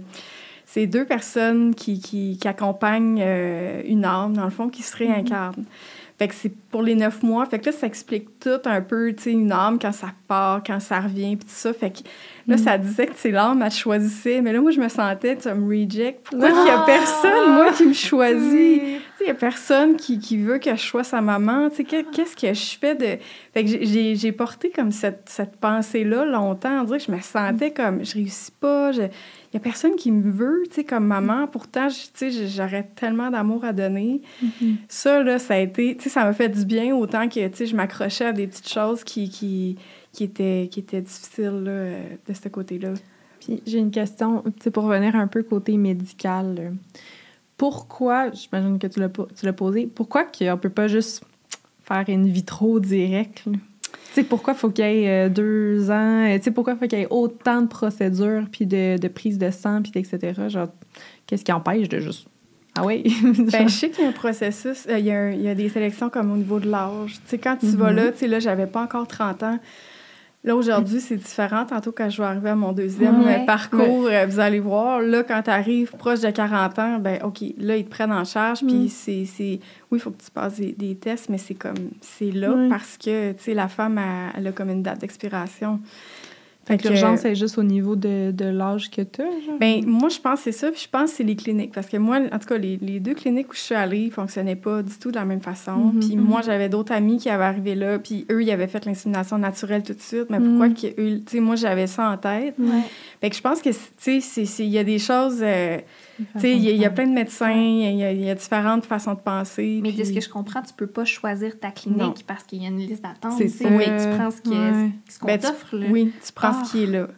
c'est deux personnes qui, qui, qui accompagnent euh, une âme, dans le fond, qui se réincarnent. Fait que c'est pour les neuf mois. Fait que là, ça explique tout un peu, tu sais, une âme, quand ça part, quand ça revient, puis tout ça. Fait que là, ça disait que c'est l'âme, elle choisissait. Mais là, moi, je me sentais comme reject. Pourquoi qu'il y a personne, moi, qui me choisit? Tu sais, il n'y a personne qui, qui veut que je sois sa maman. Tu sais, que- qu'est-ce que je fais de... Fait que j'ai- j'ai j'ai porté comme cette, cette pensée-là longtemps. On dirait que je me sentais comme, je réussis pas, je... Il y a personne qui me veut, tu sais, comme maman. Pourtant, tu sais, j'aurais tellement d'amour à donner. Ça, là, ça a été... Tu sais, ça m'a fait du bien autant que, tu sais, je m'accrochais à des petites choses qui... qui qui était, qui était difficile là, euh, de ce côté-là. Puis j'ai une question, tu sais, pour revenir un peu côté médical. là. Pourquoi, j'imagine que tu l'as po- tu l'as posé, pourquoi qu'on peut pas juste faire in vitro direct? Tu sais, pourquoi faut qu'il y ait euh, deux ans? euh, Tu sais, pourquoi faut qu'il y ait autant de procédures, puis de, de prise de sang, puis etc. Genre, qu'est-ce qui empêche de juste... Ah oui? Ben, je sais qu'il y a un processus, euh, il, y y a des sélections comme au niveau de l'âge. Tu sais, quand tu vas Mhm. là, tu sais, là, j'avais pas encore 30 ans. Là, aujourd'hui, c'est différent. Tantôt, quand je vais arriver à mon deuxième Ouais. parcours, euh, vous allez voir, là, quand tu arrives proche de 40 ans, ben OK, là, ils te prennent en charge, puis Mhm. c'est... Oui, il faut que tu passes des, des tests, mais c'est comme... C'est là parce que, tu sais, la femme, elle, elle a comme une date d'expiration. Fait que que- l'urgence, c'est juste au niveau de, de l'âge que tu as, genre? Ben, moi, je pense que c'est ça. Puis je pense que c'est les cliniques. Parce que moi, en tout cas, les, les deux cliniques où je suis allée ne fonctionnaient pas du tout de la même façon. Mhm, Puis mhm. moi, j'avais d'autres amis qui avaient arrivé là. Puis eux, ils avaient fait l'insémination naturelle tout de suite. Mais pourquoi Mhm. que eux... Tu sais, moi, j'avais ça en tête? Ouais. Fait que je pense que, tu sais, il y a des choses... euh, il y, a- il y a plein de médecins. Il y, a, il y a différentes façons de penser. Mais puis- de ce que je comprends, tu peux pas choisir ta clinique Non. parce qu'il y a une liste d'attente. C'est ça. Oui, tu prends ce qui est- Ouais. qu'on Ben, t'offre. Oui, tu prends Ah. ce qui est là.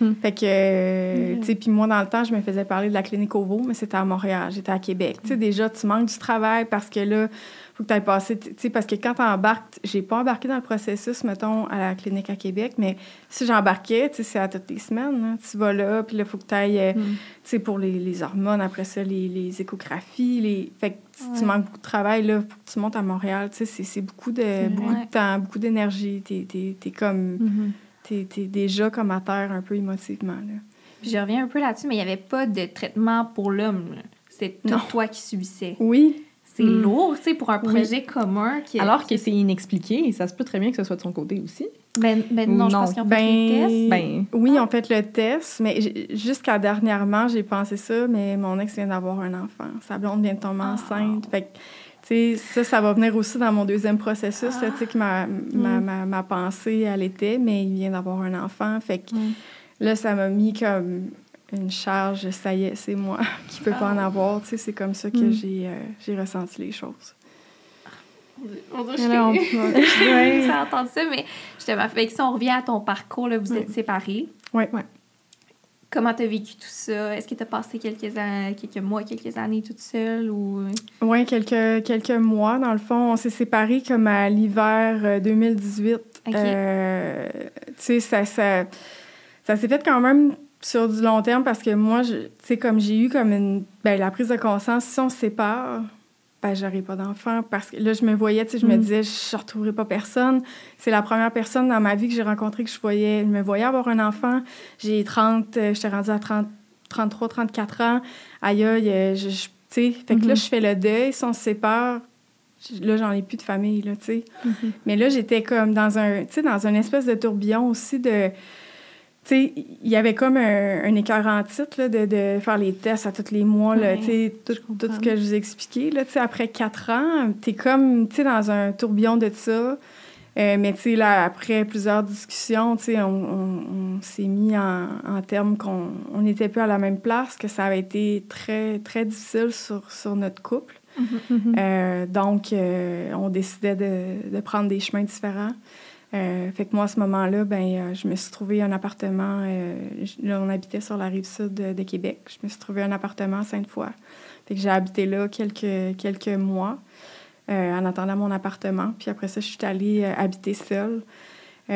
Hmm. Fait que, euh, Hmm. tu sais, puis moi, dans le temps, je me faisais parler de la clinique OVO, mais c'était à Montréal, j'étais à Québec. Tu sais, déjà, tu manques du travail parce que là, faut que tu ailles passer, tu sais, parce que quand tu embarques, j'ai pas embarqué dans le processus, mettons, à la clinique à Québec, mais si j'embarquais, tu sais, c'est à toutes les semaines, hein. tu vas là, puis là, il faut que tu ailles, Mm. tu sais, pour les, les hormones, après ça, les, les échographies, les... Fait que si tu manques beaucoup de travail, là, faut que tu montes à Montréal, tu sais, c'est- beaucoup de, beaucoup de temps, beaucoup d'énergie, t'es t'es- t'es comme Mhm. t'es es déjà comme à terre un peu émotivement. Là. Puis je reviens un peu là-dessus, mais il n'y avait pas de traitement pour l'homme. C'est toi qui subissais. Oui, C'est Mm. lourd, tu sais, pour un Oui. projet commun. Qui Alors que c'est inexpliqué, ça se peut très bien que ce soit de son côté aussi. Ben, ben non, je Non. pense qu'ils ont fait les tests. Ben, oui, on fait le test, mais jusqu'à dernièrement, j'ai pensé ça, mais mon ex vient d'avoir un enfant. Sa blonde vient de tomber Ah. enceinte. Fait que, tu sais, ça, ça va venir aussi dans mon deuxième processus, là, tu sais, que ma, ma, Mm. ma, ma pensée, elle était, mais il vient d'avoir un enfant. Fait que Mm. là, ça m'a mis comme une charge, ça y est, c'est moi qui peux pas en Ah. avoir. Tu sais, c'est comme ça que Mm. j'ai euh, j'ai ressenti les choses. On dirait que j'ai entendu ça, mais justement, fait que si on revient à ton parcours, là, vous Ouais. êtes séparés. Ouais. Ouais. Comment tu as vécu tout ça? Est-ce que tu as passé quelques, an- quelques mois, quelques années toute seule ou... Oui, quelques, quelques mois. Dans le fond, on s'est séparés comme à l'hiver euh, 2018. OK. Euh, tu sais, ça, ça, ça s'est fait quand même sur du long terme parce que moi, tu sais, comme j'ai eu comme une, ben, la prise de conscience, si on se sépare, ben, j'aurai pas d'enfant parce que là, je me voyais, tu sais, je me Mm. disais, je ne retrouverai pas personne. C'est la première personne dans ma vie que j'ai rencontrée que je voyais, je me voyais avoir un enfant. J'ai 30, euh, j'étais rendue à 30, 33, 34 ans. Aïe, aïe, euh, je, je- tu sais, fait que là, Mhm. je fais le deuil. Si on se sépare, là, j'en ai plus de famille, là, tu sais. Mhm. Mais là, j'étais comme dans un, tu sais, dans une espèce de tourbillon aussi de... Il y avait comme un, un écœur en titre, là, de, de faire les tests à tous les mois, là, tout, ce que je vous ai expliqué, là, après quatre ans, t'es comme, tu sais, dans un tourbillon de ça. Euh, mais là, après plusieurs discussions, on, on- on s'est mis en, en termes qu'on on n'était plus à la même place, que ça avait été très, très difficile sur, sur notre couple. Mhm. Euh, donc, euh, on décidait de, de prendre des chemins différents. Euh, fait que moi, à ce moment-là, ben, euh, je me suis trouvé un appartement. euh, là, on habitait sur la rive sud de, Québec. Je me suis trouvé un appartement à Sainte-Foy. Fait que j'ai habité là quelques, quelques mois en attendant mon appartement. Puis après ça, je suis allée habiter seule. Fait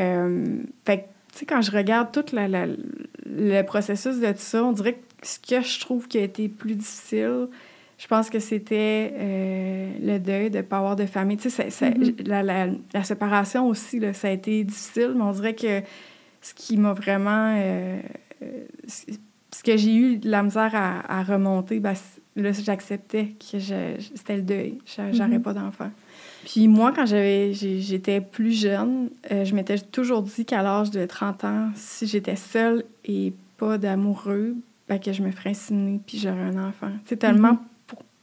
que, tu sais, quand je regarde tout le processus de tout ça, on dirait que ce que je trouve qui a été plus difficile, je pense que c'était euh, le deuil de ne pas avoir de famille. Tu sais, ça- ça- Mhm. la, la- la séparation aussi, là, ça a été difficile, mais on dirait que ce qui m'a vraiment... euh, euh, ce que j'ai eu de la misère à, à remonter, ben, là, j'acceptais que c'était le deuil. J'a- J'aurais Mhm. pas d'enfant. Puis moi, quand j'avais, j'étais plus jeune, euh, je m'étais toujours dit qu'à l'âge de 30 ans, si j'étais seule et pas d'amoureux, ben, que je me ferais inséminer puis j'aurais un enfant. C'est tellement Mhm. pour-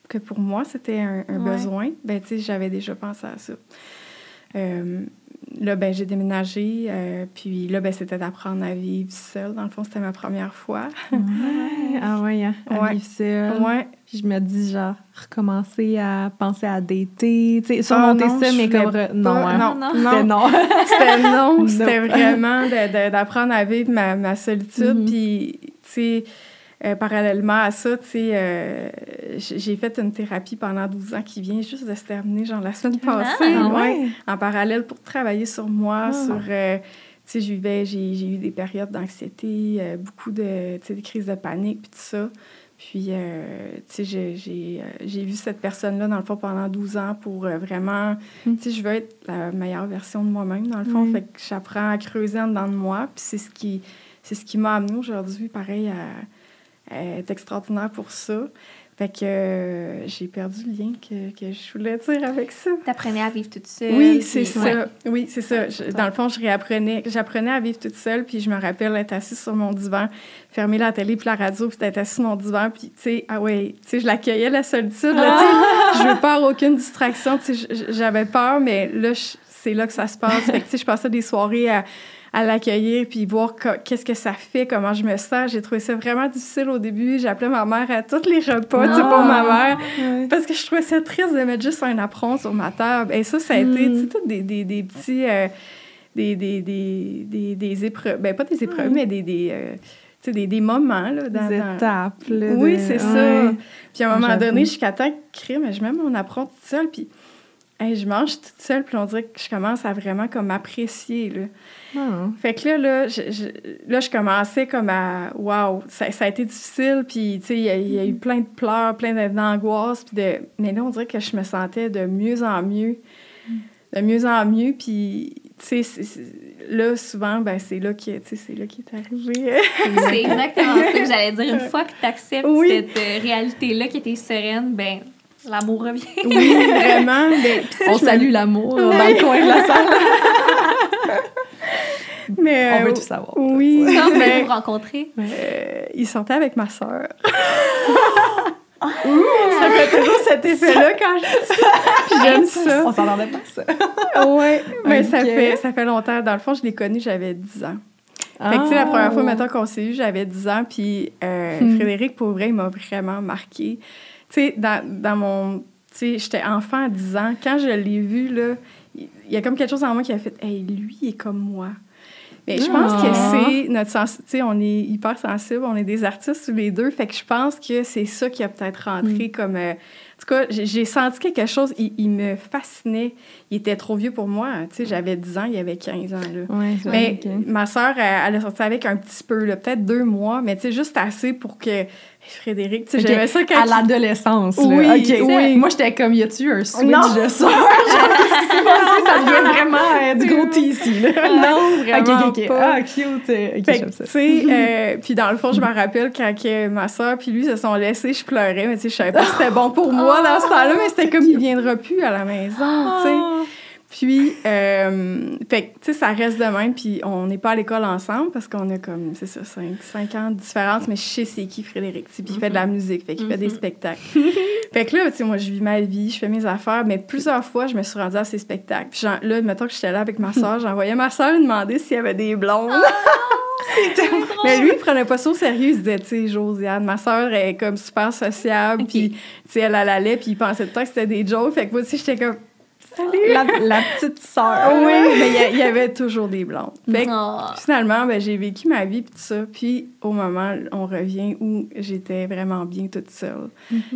que pour moi, c'était un, un Ouais. besoin. Ben, tu sais, j'avais déjà pensé à ça. Euh, là, ben, j'ai déménagé. euh, puis là, ben, c'était d'apprendre à vivre seule. Dans le fond, c'était ma première fois. Ouais. Ah ouais, hein, à Ouais. vivre seule. ouais. Puis je me dis, genre, recommencer à penser à dater, tu sais, Ah surmonter non, ça, mais comme... pas. Non, hein. Non, Non. C'était non. C'était non. C'était vraiment d'apprendre à vivre ma, ma solitude. Mhm. Puis, tu sais, euh, parallèlement à ça, tu sais, euh, j'ai fait une thérapie pendant 12 ans qui vient juste de se terminer, genre la semaine passée. Ah ouais? ouais? en parallèle pour travailler sur moi, Ah. sur... euh, tu sais, vivais- j'ai eu des périodes d'anxiété, euh, beaucoup de, tu sais, des crises de panique, puis tout ça. Puis, tu sais, j'ai- vu cette personne-là, dans le fond, pendant 12 ans pour vraiment... Mm. Tu sais, je veux être la meilleure version de moi-même, dans le fond. Fait que j'apprends à creuser en dedans de moi, puis c'est ce qui, c'est ce qui m'a amené aujourd'hui, pareil, à, être extraordinaire pour ça. Fait que euh, j'ai perdu le lien que, que je voulais dire avec ça. T'apprenais à vivre toute seule. Oui, c'est ça. Ouais. Oui, c'est ça. Je- dans le fond, je réapprenais, j'apprenais à vivre toute seule, puis je me rappelle être assise sur mon divan, fermer la télé puis la radio, puis être assise sur mon divan, puis tu sais, ah ouais, tu sais, je l'accueillais la solitude, là, sais, je veux pas avoir aucune distraction, tu sais, j'avais peur, mais là, c'est là que ça se passe. Fait que tu sais, je passais des soirées à à l'accueillir puis voir qu'est-ce que ça fait, comment je me sens. J'ai trouvé ça vraiment difficile au début. J'appelais ma mère à tous les repas, pour ma mère. Ouais. Parce que je trouvais ça triste de mettre juste un apron sur ma table. Et ça, ça a été, Mm. tu sais, tous des, des, des petits... euh, des, des, des, des, des épreuves... Ben, pas des épreuves, Mm. mais des... des euh, des, des moments, là, dans... Des étapes, là, Oui, de- c'est ça. Puis à un Ah, moment donné, jusqu'à temps que crime, je mets mon toute seule, puis hey, je mange toute seule, puis on dirait que je commence à vraiment comme apprécier, là. Ah. Fait que là, là, je, je- là, je commençais comme à... Wow, ça, ça a été difficile, puis, tu sais, il y, a- il y a eu plein de pleurs, plein d'angoisse, puis de... Mais là, on dirait que je me sentais de mieux en mieux, de mieux en mieux, puis, tu sais, c'est- c'est- là, souvent, ben c'est là qui, tu sais, c'est là qui est arrivé. C'est exactement ça que j'allais dire. Une fois que tu acceptes Oui. cette euh, réalité-là, qui était sereine, ben l'amour revient. oui, vraiment. Ben, On salue l'amour dans le coin de la salle. Mais, On veut euh, tout savoir. Oui, Quand vous mais vous rencontrez, euh, il sortait avec ma sœur. ça fait toujours cet effet-là quand je dis ça. Puis j'aime ça. On s'entendait pas ça. Ouais, mais ça, fait, ça fait longtemps. Dans le fond, je l'ai connu, j'avais 10 ans. Fait que, tu sais, la première fois, mettons, qu'on s'est eu, j'avais 10 ans, puis euh, Hmm. Frédéric, pour vrai, il m'a vraiment marqué. Tu sais, dans, dans mon... Tu sais, j'étais enfant à 10 ans. Quand je l'ai vu, là, il y a comme quelque chose en moi qui a fait « Hey, lui, il est comme moi ». Mais je pense que Ah. c'est notre sens... Tu sais, on est hyper sensibles, on est des artistes tous les deux, fait que je pense que c'est ça qui a peut-être rentré comme... euh, en tout cas, j'ai senti quelque chose, il, il me fascinait. Il était trop vieux pour moi. Tu sais, j'avais 10 ans, il avait 15 ans, là. Ouais, Mais ma soeur, elle, elle a sorti avec un petit peu, peut-être deux mois, mais tu sais, juste assez pour que Frédéric, tu sais, Ok, j'aimais ça quand À l'adolescence, là. Oui, oui. Moi, j'étais comme, y a-tu un switch Non. de passé? Ça devient vraiment euh, du gros ici, là. Non, vraiment pas. Ah, cute. OK, j'aime ça. tu sais, euh, puis dans le fond, je me rappelle quand que ma soeur puis lui se sont laissés, je pleurais, mais tu sais, je savais pas si c'était bon pour moi dans ce temps-là, mais c'était comme il viendra plus à la maison, tu sais. Ah. Puis, euh, fait tu sais, ça reste de même, puis on n'est pas à l'école ensemble parce qu'on a comme, c'est ça, 5, ans de différence, mais je sais c'est qui Frédéric, puis il fait de la musique, fait qu'il fait des spectacles. fait que là, tu sais, moi, je vis ma vie, je fais mes affaires, mais plusieurs fois, je me suis rendue à ces spectacles. Puis genre, là, mettons que j'étais là avec ma soeur, j'envoyais ma soeur lui demander s'il y avait des blondes. Mais lui, il prenait pas ça au sérieux. Il se disait, tu sais, Josiane, ma soeur est comme super sociable, puis, tu sais, elle, elle allait, puis il pensait tout le temps que c'était des jokes. Fait que moi aussi, j'étais comme, salut! La, la petite sœur. Ah oui, mais il y avait toujours des blondes. Fait que, Oh. finalement, ben, j'ai vécu ma vie, puis tout ça. Puis, au moment, on revient où j'étais vraiment bien toute seule.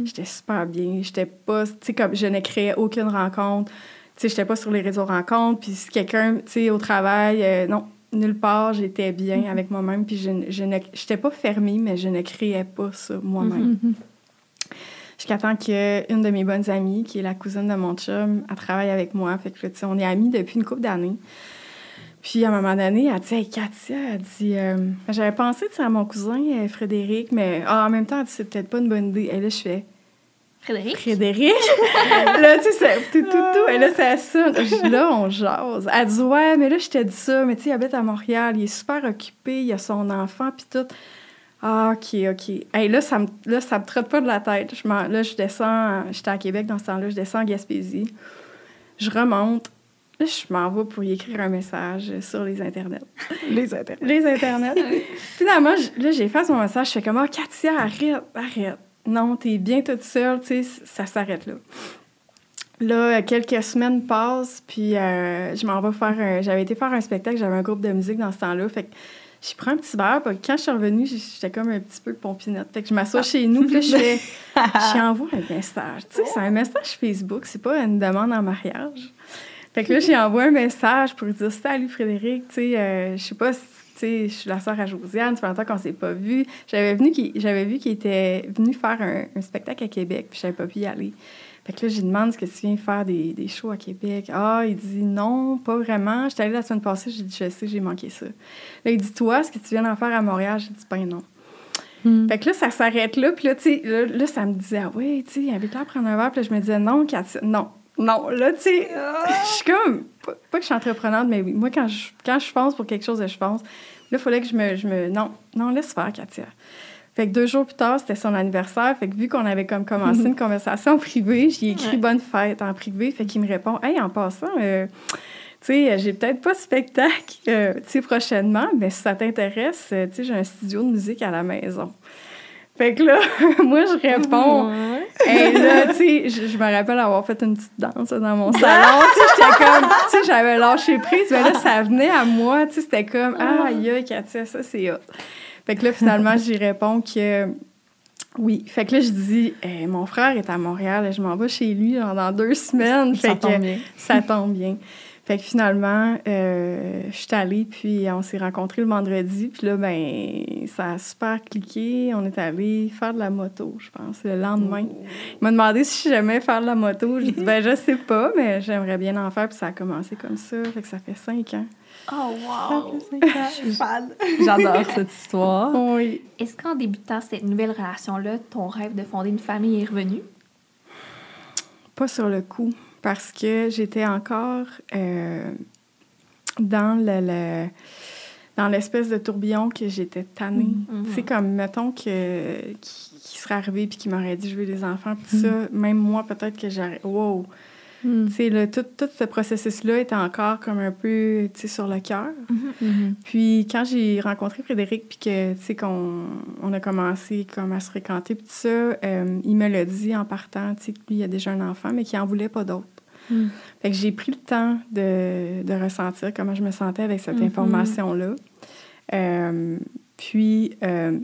J'étais super bien. J'étais pas, tu sais, comme, je ne créais aucune rencontre. Tu sais, j'étais pas sur les réseaux rencontres. Puis, si quelqu'un, tu sais, au travail, euh, non, nulle part, j'étais bien avec moi-même. Puis, je, je ne, j'étais pas fermée, mais je ne créais pas ça moi-même. Jusqu'à temps qu'une de mes bonnes amies, qui est la cousine de mon chum, elle travaille avec moi. Fait que, tu sais, on est amis depuis une couple d'années. Puis, à un moment donné, elle dit Hey, Katia, elle dit euh, J'avais pensé tu sais, à mon cousin euh, Frédéric, mais ah, en même temps, elle dit, c'est peut-être pas une bonne idée. Et là, je fais Frédéric? Frédéric? Là, tu sais, tout, tout, tout. Et là, c'est ça. Là, on jase. Elle dit Ouais, mais là, je t'ai dit ça, mais tu sais, il habite à Montréal, il est super occupé, il a son enfant, puis tout. Ah, OK, OK. Hey, là, ça me, là, ça me trotte pas de la tête. Je là, je descends, j'étais à Québec dans ce temps-là, je descends en Gaspésie. Je remonte. Là, je m'en vais pour y écrire un message sur les internets. Les intérêts. Les internets. Finalement, là, j'efface mon message. Je fais comme, oh, Katia, arrête, arrête. Non, t'es bien toute seule, tu sais, ça s'arrête là. Là, quelques semaines passent, puis euh, je m'en vais faire un... J'avais été faire un spectacle, j'avais un groupe de musique dans ce temps-là, fait que je prends un petit verre, puis quand je suis revenue, j'étais comme un petit peu pompinette. Fait que je m'assois chez nous, puis je fais... J'y envoie un message. Tu sais, c'est un message Facebook, c'est pas une demande en mariage. Fait que là, j'y envoie un message pour dire Salut Frédéric, tu sais, euh, je sais pas si. Tu sais, je suis la sœur à Josiane, ça fait longtemps qu'on s'est pas vu. J'avais venu qu'il- j'avais vu qu'il était venu faire un, un spectacle à Québec, puis j'avais pas pu y aller. Fait que là, j'ai demandé est-ce que tu viens faire des, des shows à Québec? Ah, il dit non, pas vraiment. J'étais allée la semaine passée, j'ai dit je sais, j'ai manqué ça. Là, il dit toi, est-ce que tu viens d'en faire à Montréal? J'ai dit ben non. Hmm. Fait que là, ça s'arrête là. Puis là, tu sais, là, là, ça me disait, ah ouais, tu sais, il avait l'air de prendre un verre. Puis là, je me disais, non, Katia, non, non. Là, tu sais, je suis comme, pas, pas que je suis entreprenante, mais oui, moi, quand je, quand je pense pour quelque chose, je pense. Là, il fallait que je me, je me. Non, non, laisse faire, Katia. Fait que deux jours plus tard, c'était son anniversaire. Fait que vu qu'on avait comme commencé une conversation privée, j'ai écrit Ouais. bonne fête en privé. Fait qu'il me répond, hey, en passant, euh, tu sais, j'ai peut-être pas de spectacle, euh, tu sais, prochainement, mais si ça t'intéresse, euh, tu sais, j'ai un studio de musique à la maison. Fait que là, moi, je réponds. Et là, tu sais, je, je me rappelle avoir fait une petite danse dans mon salon. tu sais, j'étais comme, tu sais, j'avais lâché prise, mais là, ça venait à moi. Tu sais, c'était comme, ah, aïe, Katia, ça, c'est hot. Fait que là, finalement, j'y réponds que oui. Fait que là, je dis, Eh, mon frère est à Montréal, je m'en vais chez lui genre, dans deux semaines. Ça Fait que tombe bien. ça tombe bien. Fait que finalement, euh, je suis allée, puis on s'est rencontrés le vendredi. Puis là, ben, ça a super cliqué. On est allé faire de la moto, je pense, le lendemain. Il m'a demandé si j'aimais faire de la moto. J'ai dit, ben, je sais pas, mais j'aimerais bien en faire. Puis ça a commencé comme ça. Fait que ça fait cinq ans. Oh, wow! J'adore cette histoire. Oui. Est-ce qu'en débutant cette nouvelle relation-là, ton rêve de fonder une famille est revenu? Pas sur le coup, parce que j'étais encore euh, dans le, le- dans l'espèce de tourbillon que j'étais tannée. Tu sais, comme, mettons, que, qui, qui serait arrivé puis qui m'aurait dit « je veux des enfants », puis ça, même moi, peut-être que j'aurais... Wow! Mm. Là, tout, tout ce processus-là était encore comme un peu, tu sais, sur le cœur. Mhm. Puis quand j'ai rencontré Frédéric, puis que, tu sais, qu'on on a commencé comme à se fréquenter, puis tout ça, euh, il me l'a dit en partant, tu sais, que lui, il a déjà un enfant, mais qu'il en voulait pas d'autre. Mm. Fait que j'ai pris le temps de, de ressentir comment je me sentais avec cette Mhm. information-là. Euh, puis, euh,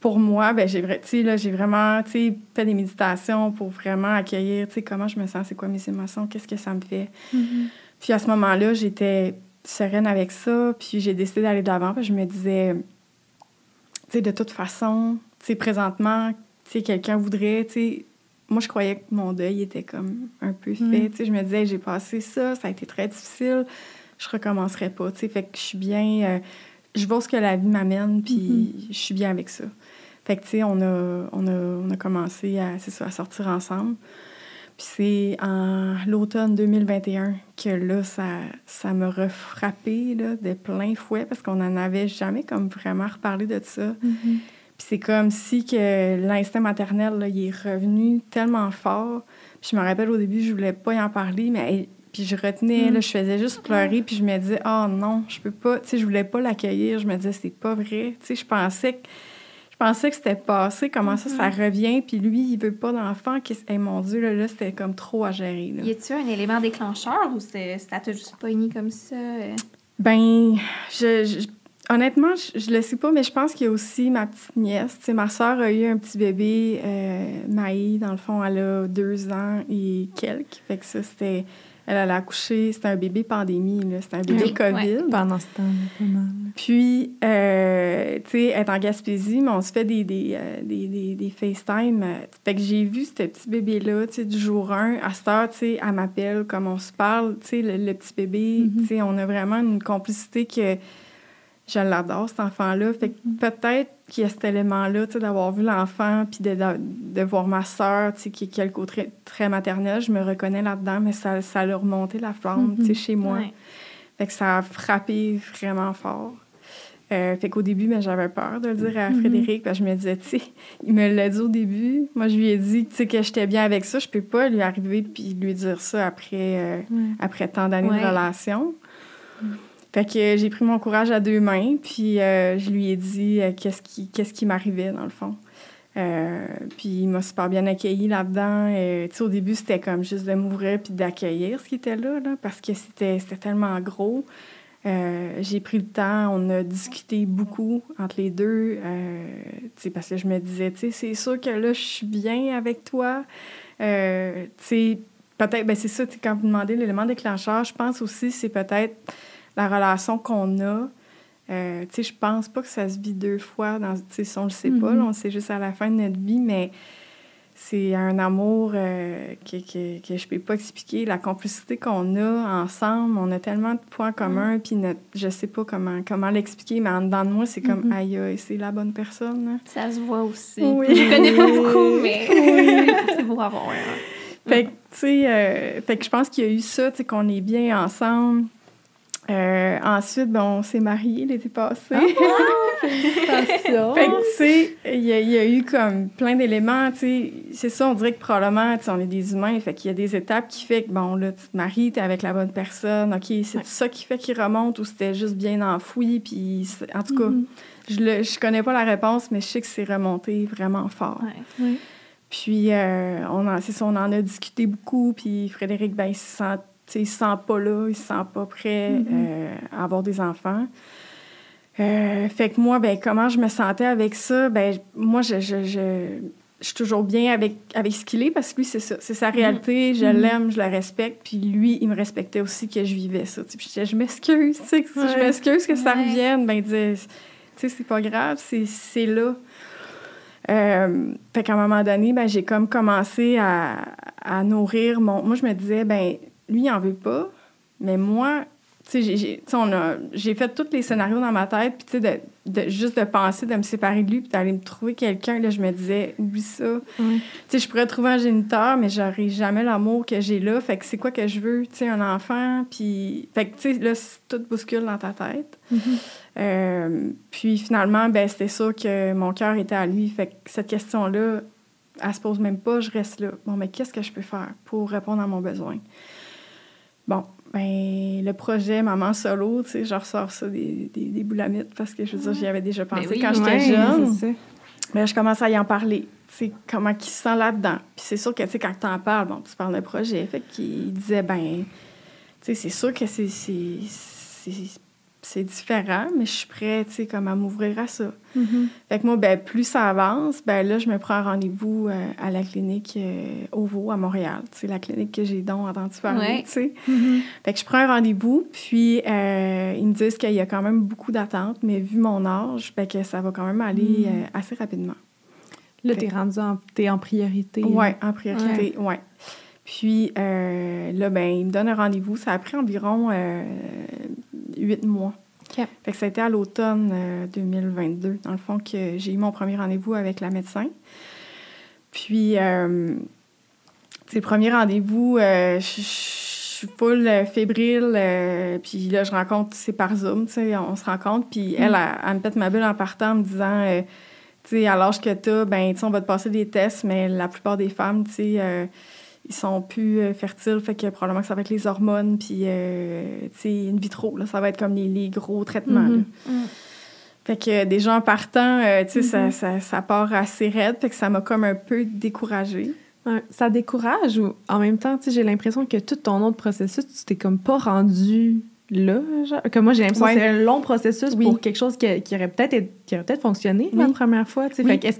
pour moi, ben, j'ai, vra- tu sais, là, j'ai vraiment fait des méditations pour vraiment accueillir comment je me sens, c'est quoi mes émotions, qu'est-ce que ça me fait. Puis à ce moment-là, j'étais sereine avec ça, puis j'ai décidé d'aller de l'avant, puis je me disais, de toute façon, présentement, quelqu'un voudrait, moi, je croyais que mon deuil était comme un peu fait, Mm. sais, je me disais, j'ai passé ça, ça a été très difficile, je recommencerai pas, fait que je suis bien, euh, je vois ce que la vie m'amène, puis je suis bien avec ça. Fait que, tu sais, on a, on, a, on a commencé à, ça, à sortir ensemble. Puis c'est en l'automne 2021 que là, ça, ça m'a refrappé là, de plein fouet parce qu'on n'en avait jamais comme vraiment reparlé de ça. Puis c'est comme si que l'instinct maternel, là, il est revenu tellement fort. Puis je me rappelle au début, je voulais pas y en parler, mais puis je retenais, là, je faisais juste pleurer, puis je me disais, oh non, je peux pas, tu sais, je voulais pas l'accueillir. Je me disais, c'est pas vrai. Tu sais, je pensais que pensais que c'était passé, comment ça, ça revient, puis lui, il veut pas d'enfant. Qu'est-ce- Hey, mon Dieu, là, là c'était comme trop à gérer. Là. Y a-tu un élément déclencheur ou c'est- ça t'a juste pogné comme ça? euh? Ben, je, je- honnêtement, je, je le sais pas, mais je pense qu'il y a aussi ma petite nièce. Ma soeur a eu un petit bébé, euh, Maï, dans le fond, elle a deux ans et quelques. Fait que ça, c'était. Elle allait accoucher, c'était un bébé pandémie. C'était un bébé Oui, COVID. Pendant ce temps, pas mal. Puis, euh, tu sais, elle est en Gaspésie, mais on se fait des, des, euh, des, des, des FaceTime. Fait que j'ai vu ce petit bébé-là, tu sais, du jour 1. À cette heure, tu sais, elle m'appelle, comme on se parle, tu sais, le, le petit bébé. Mhm. Tu sais, on a vraiment une complicité que je l'adore, cet enfant-là. Fait que peut-être qu'il y a cet élément-là, d'avoir vu l'enfant, puis de, de, de voir ma sœur, tu sais, qui, a le côté très maternel. Je me reconnais là-dedans, mais ça, ça a remonté la flamme, tu sais, chez moi. Ouais. Fait que ça a frappé vraiment fort. Euh, fait qu'au début, ben, j'avais peur de le dire à Mhm. Frédéric, parce que je me disais, tu sais, il me l'a dit au début. Moi, je lui ai dit, tu sais, que j'étais bien avec ça. Je peux pas lui arriver puis lui dire ça après, euh, après tant d'années Ouais. de relation. Fait que j'ai pris mon courage à deux mains, puis euh, je lui ai dit euh, qu'est-ce qui, qu'est-ce qui m'arrivait, dans le fond. Euh, puis il m'a super bien accueilli là-dedans. Au début, c'était comme juste de m'ouvrir puis d'accueillir ce qui était là, parce que c'était, tellement gros. J'ai pris le temps, on a discuté beaucoup entre les deux, parce que je me disais, c'est sûr que là, je suis bien avec toi. Peut-être, ben c'est ça, quand vous demandez l'élément déclencheur, je pense aussi c'est peut-être la relation qu'on a. Euh, tu sais, je pense pas que ça se vit deux fois, dans, tu sais, si on le sait pas, Mhm. là, on le sait juste à la fin de notre vie, mais c'est un amour euh, que, que, que je peux pas expliquer. La complicité qu'on a ensemble, on a tellement de points communs, puis notre, je sais pas comment, comment l'expliquer, mais en dedans de moi, c'est comme, Mhm. aïe, aïe, c'est la bonne personne. là. Ça se voit aussi. Oui. Je connais pas beaucoup, mais c'est beau à voir. hein. Fait que, tu sais, euh, fait que je pense qu'il y a eu ça, tu sais, qu'on est bien ensemble. Euh, ensuite, ben, on s'est mariés l'été passé. Félicitations. Fait que, tu sais, il y, a- il y a eu comme plein d'éléments, tu sais. C'est ça, on dirait que probablement, tu sais, on est des humains, fait qu'il y a des étapes qui fait que, bon, là, tu te maries, t'es avec la bonne personne, OK, c'est Ouais. ça qui fait qu'il remonte ou c'était juste bien enfoui, puis en tout cas, Mhm. je, le, je connais pas la réponse, mais je sais que c'est remonté vraiment fort. Ouais. Puis, euh, on, en, c'est ça, on en a discuté beaucoup. Puis, Frédéric, ben, il se sent, il se sent pas là, il se sent pas prêt Mhm. euh, à avoir des enfants. Euh, fait que moi, ben, comment je me sentais avec ça? Ben, moi, je, je, je, je suis toujours bien avec, avec ce qu'il est parce que lui, c'est ça. C'est sa réalité. Je Mhm. l'aime, je le respecte. Puis lui, il me respectait aussi que je vivais ça. Puis je disais, je m'excuse, je m'excuse que ça revienne. Ben, il disait, tu sais, c'est pas grave, c'est c'est là. Euh, fait qu'à un moment donné, ben, j'ai comme commencé à, à nourrir mon... Moi, je me disais, ben lui, il en veut pas, mais moi, tu sais, j'ai- fait tous les scénarios dans ma tête, puis tu sais, de, de- juste de penser de me séparer de lui, puis d'aller me trouver quelqu'un, là, je me disais, oublie ça. Ouais. Tu sais, je pourrais trouver un géniteur, mais j'aurais jamais l'amour que j'ai là. Fait que c'est quoi que je veux? Tu sais, un enfant, puis... Fait que, tu sais, là, c'est- tout bouscule dans ta tête. Mhm. Euh, puis finalement, ben, c'était sûr que mon cœur était à lui. Fait que cette question-là, elle se pose même pas, je reste là. Bon, mais qu'est-ce que je peux faire pour répondre à mon besoin? Bon, ben, le projet Maman Solo, tu sais, je ressors ça des, des, des boulamites parce que je veux dire, j'y avais déjà pensé oui, quand j'étais Ouais, jeune. Mais je commence à y en parler. Tu sais, comment il se sent là-dedans. Puis c'est sûr que, tu sais, quand tu en parles, bon, tu parles de projet. Fait qu'il disait, ben, tu sais, c'est sûr que c'est, c'est, c'est, c'est différent, mais je suis prête, tu sais, comme à m'ouvrir à ça. Mhm. Fait que moi, ben, plus ça avance, ben là, je me prends un rendez-vous euh, à la clinique euh, OVO à Montréal. Tu sais, la clinique que j'ai donc entendu parler, Ouais. tu sais. Mhm. Fait que je prends un rendez-vous, puis euh, ils me disent qu'il y a quand même beaucoup d'attentes, mais vu mon âge, ben, que ça va quand même aller euh, assez rapidement. Là, t'es rendu en, t'es en priorité. Oui, en priorité, oui. Puis euh, là, ben, il me donne un rendez-vous. Ça a pris environ huit mois. OK. Fait que ça a été à l'automne euh, 2022, dans le fond, que j'ai eu mon premier rendez-vous avec la médecin. Puis, euh, le premier rendez-vous, euh, je suis full euh, fébrile, euh, puis là, je rencontre, c'est par Zoom, tu sais, on se rencontre, puis elle, elle, elle me pète ma bulle en partant en me disant, euh, tu sais, à l'âge que t'as, ben, tu sais, on va te passer des tests, mais la plupart des femmes, tu sais, euh, ils sont plus euh, fertiles, fait que probablement que ça va être les hormones, puis, euh, tu sais, in vitro, là, ça va être comme les, les gros traitements, Mhm. là. Mm. Fait que déjà en partant, euh, tu sais, ça, Mhm. ça, ça part assez raide, fait que ça m'a comme un peu découragée. Ouais, ça décourage ou en même temps, tu sais, j'ai l'impression que tout ton autre processus, tu t'es comme pas rendu là. Genre. Moi, j'ai l'impression Ouais. que c'est un long processus Oui. pour quelque chose qui, qui aurait peut-être été- qui aurait peut-être fonctionné Oui. la première fois. Tu. Oui. Fait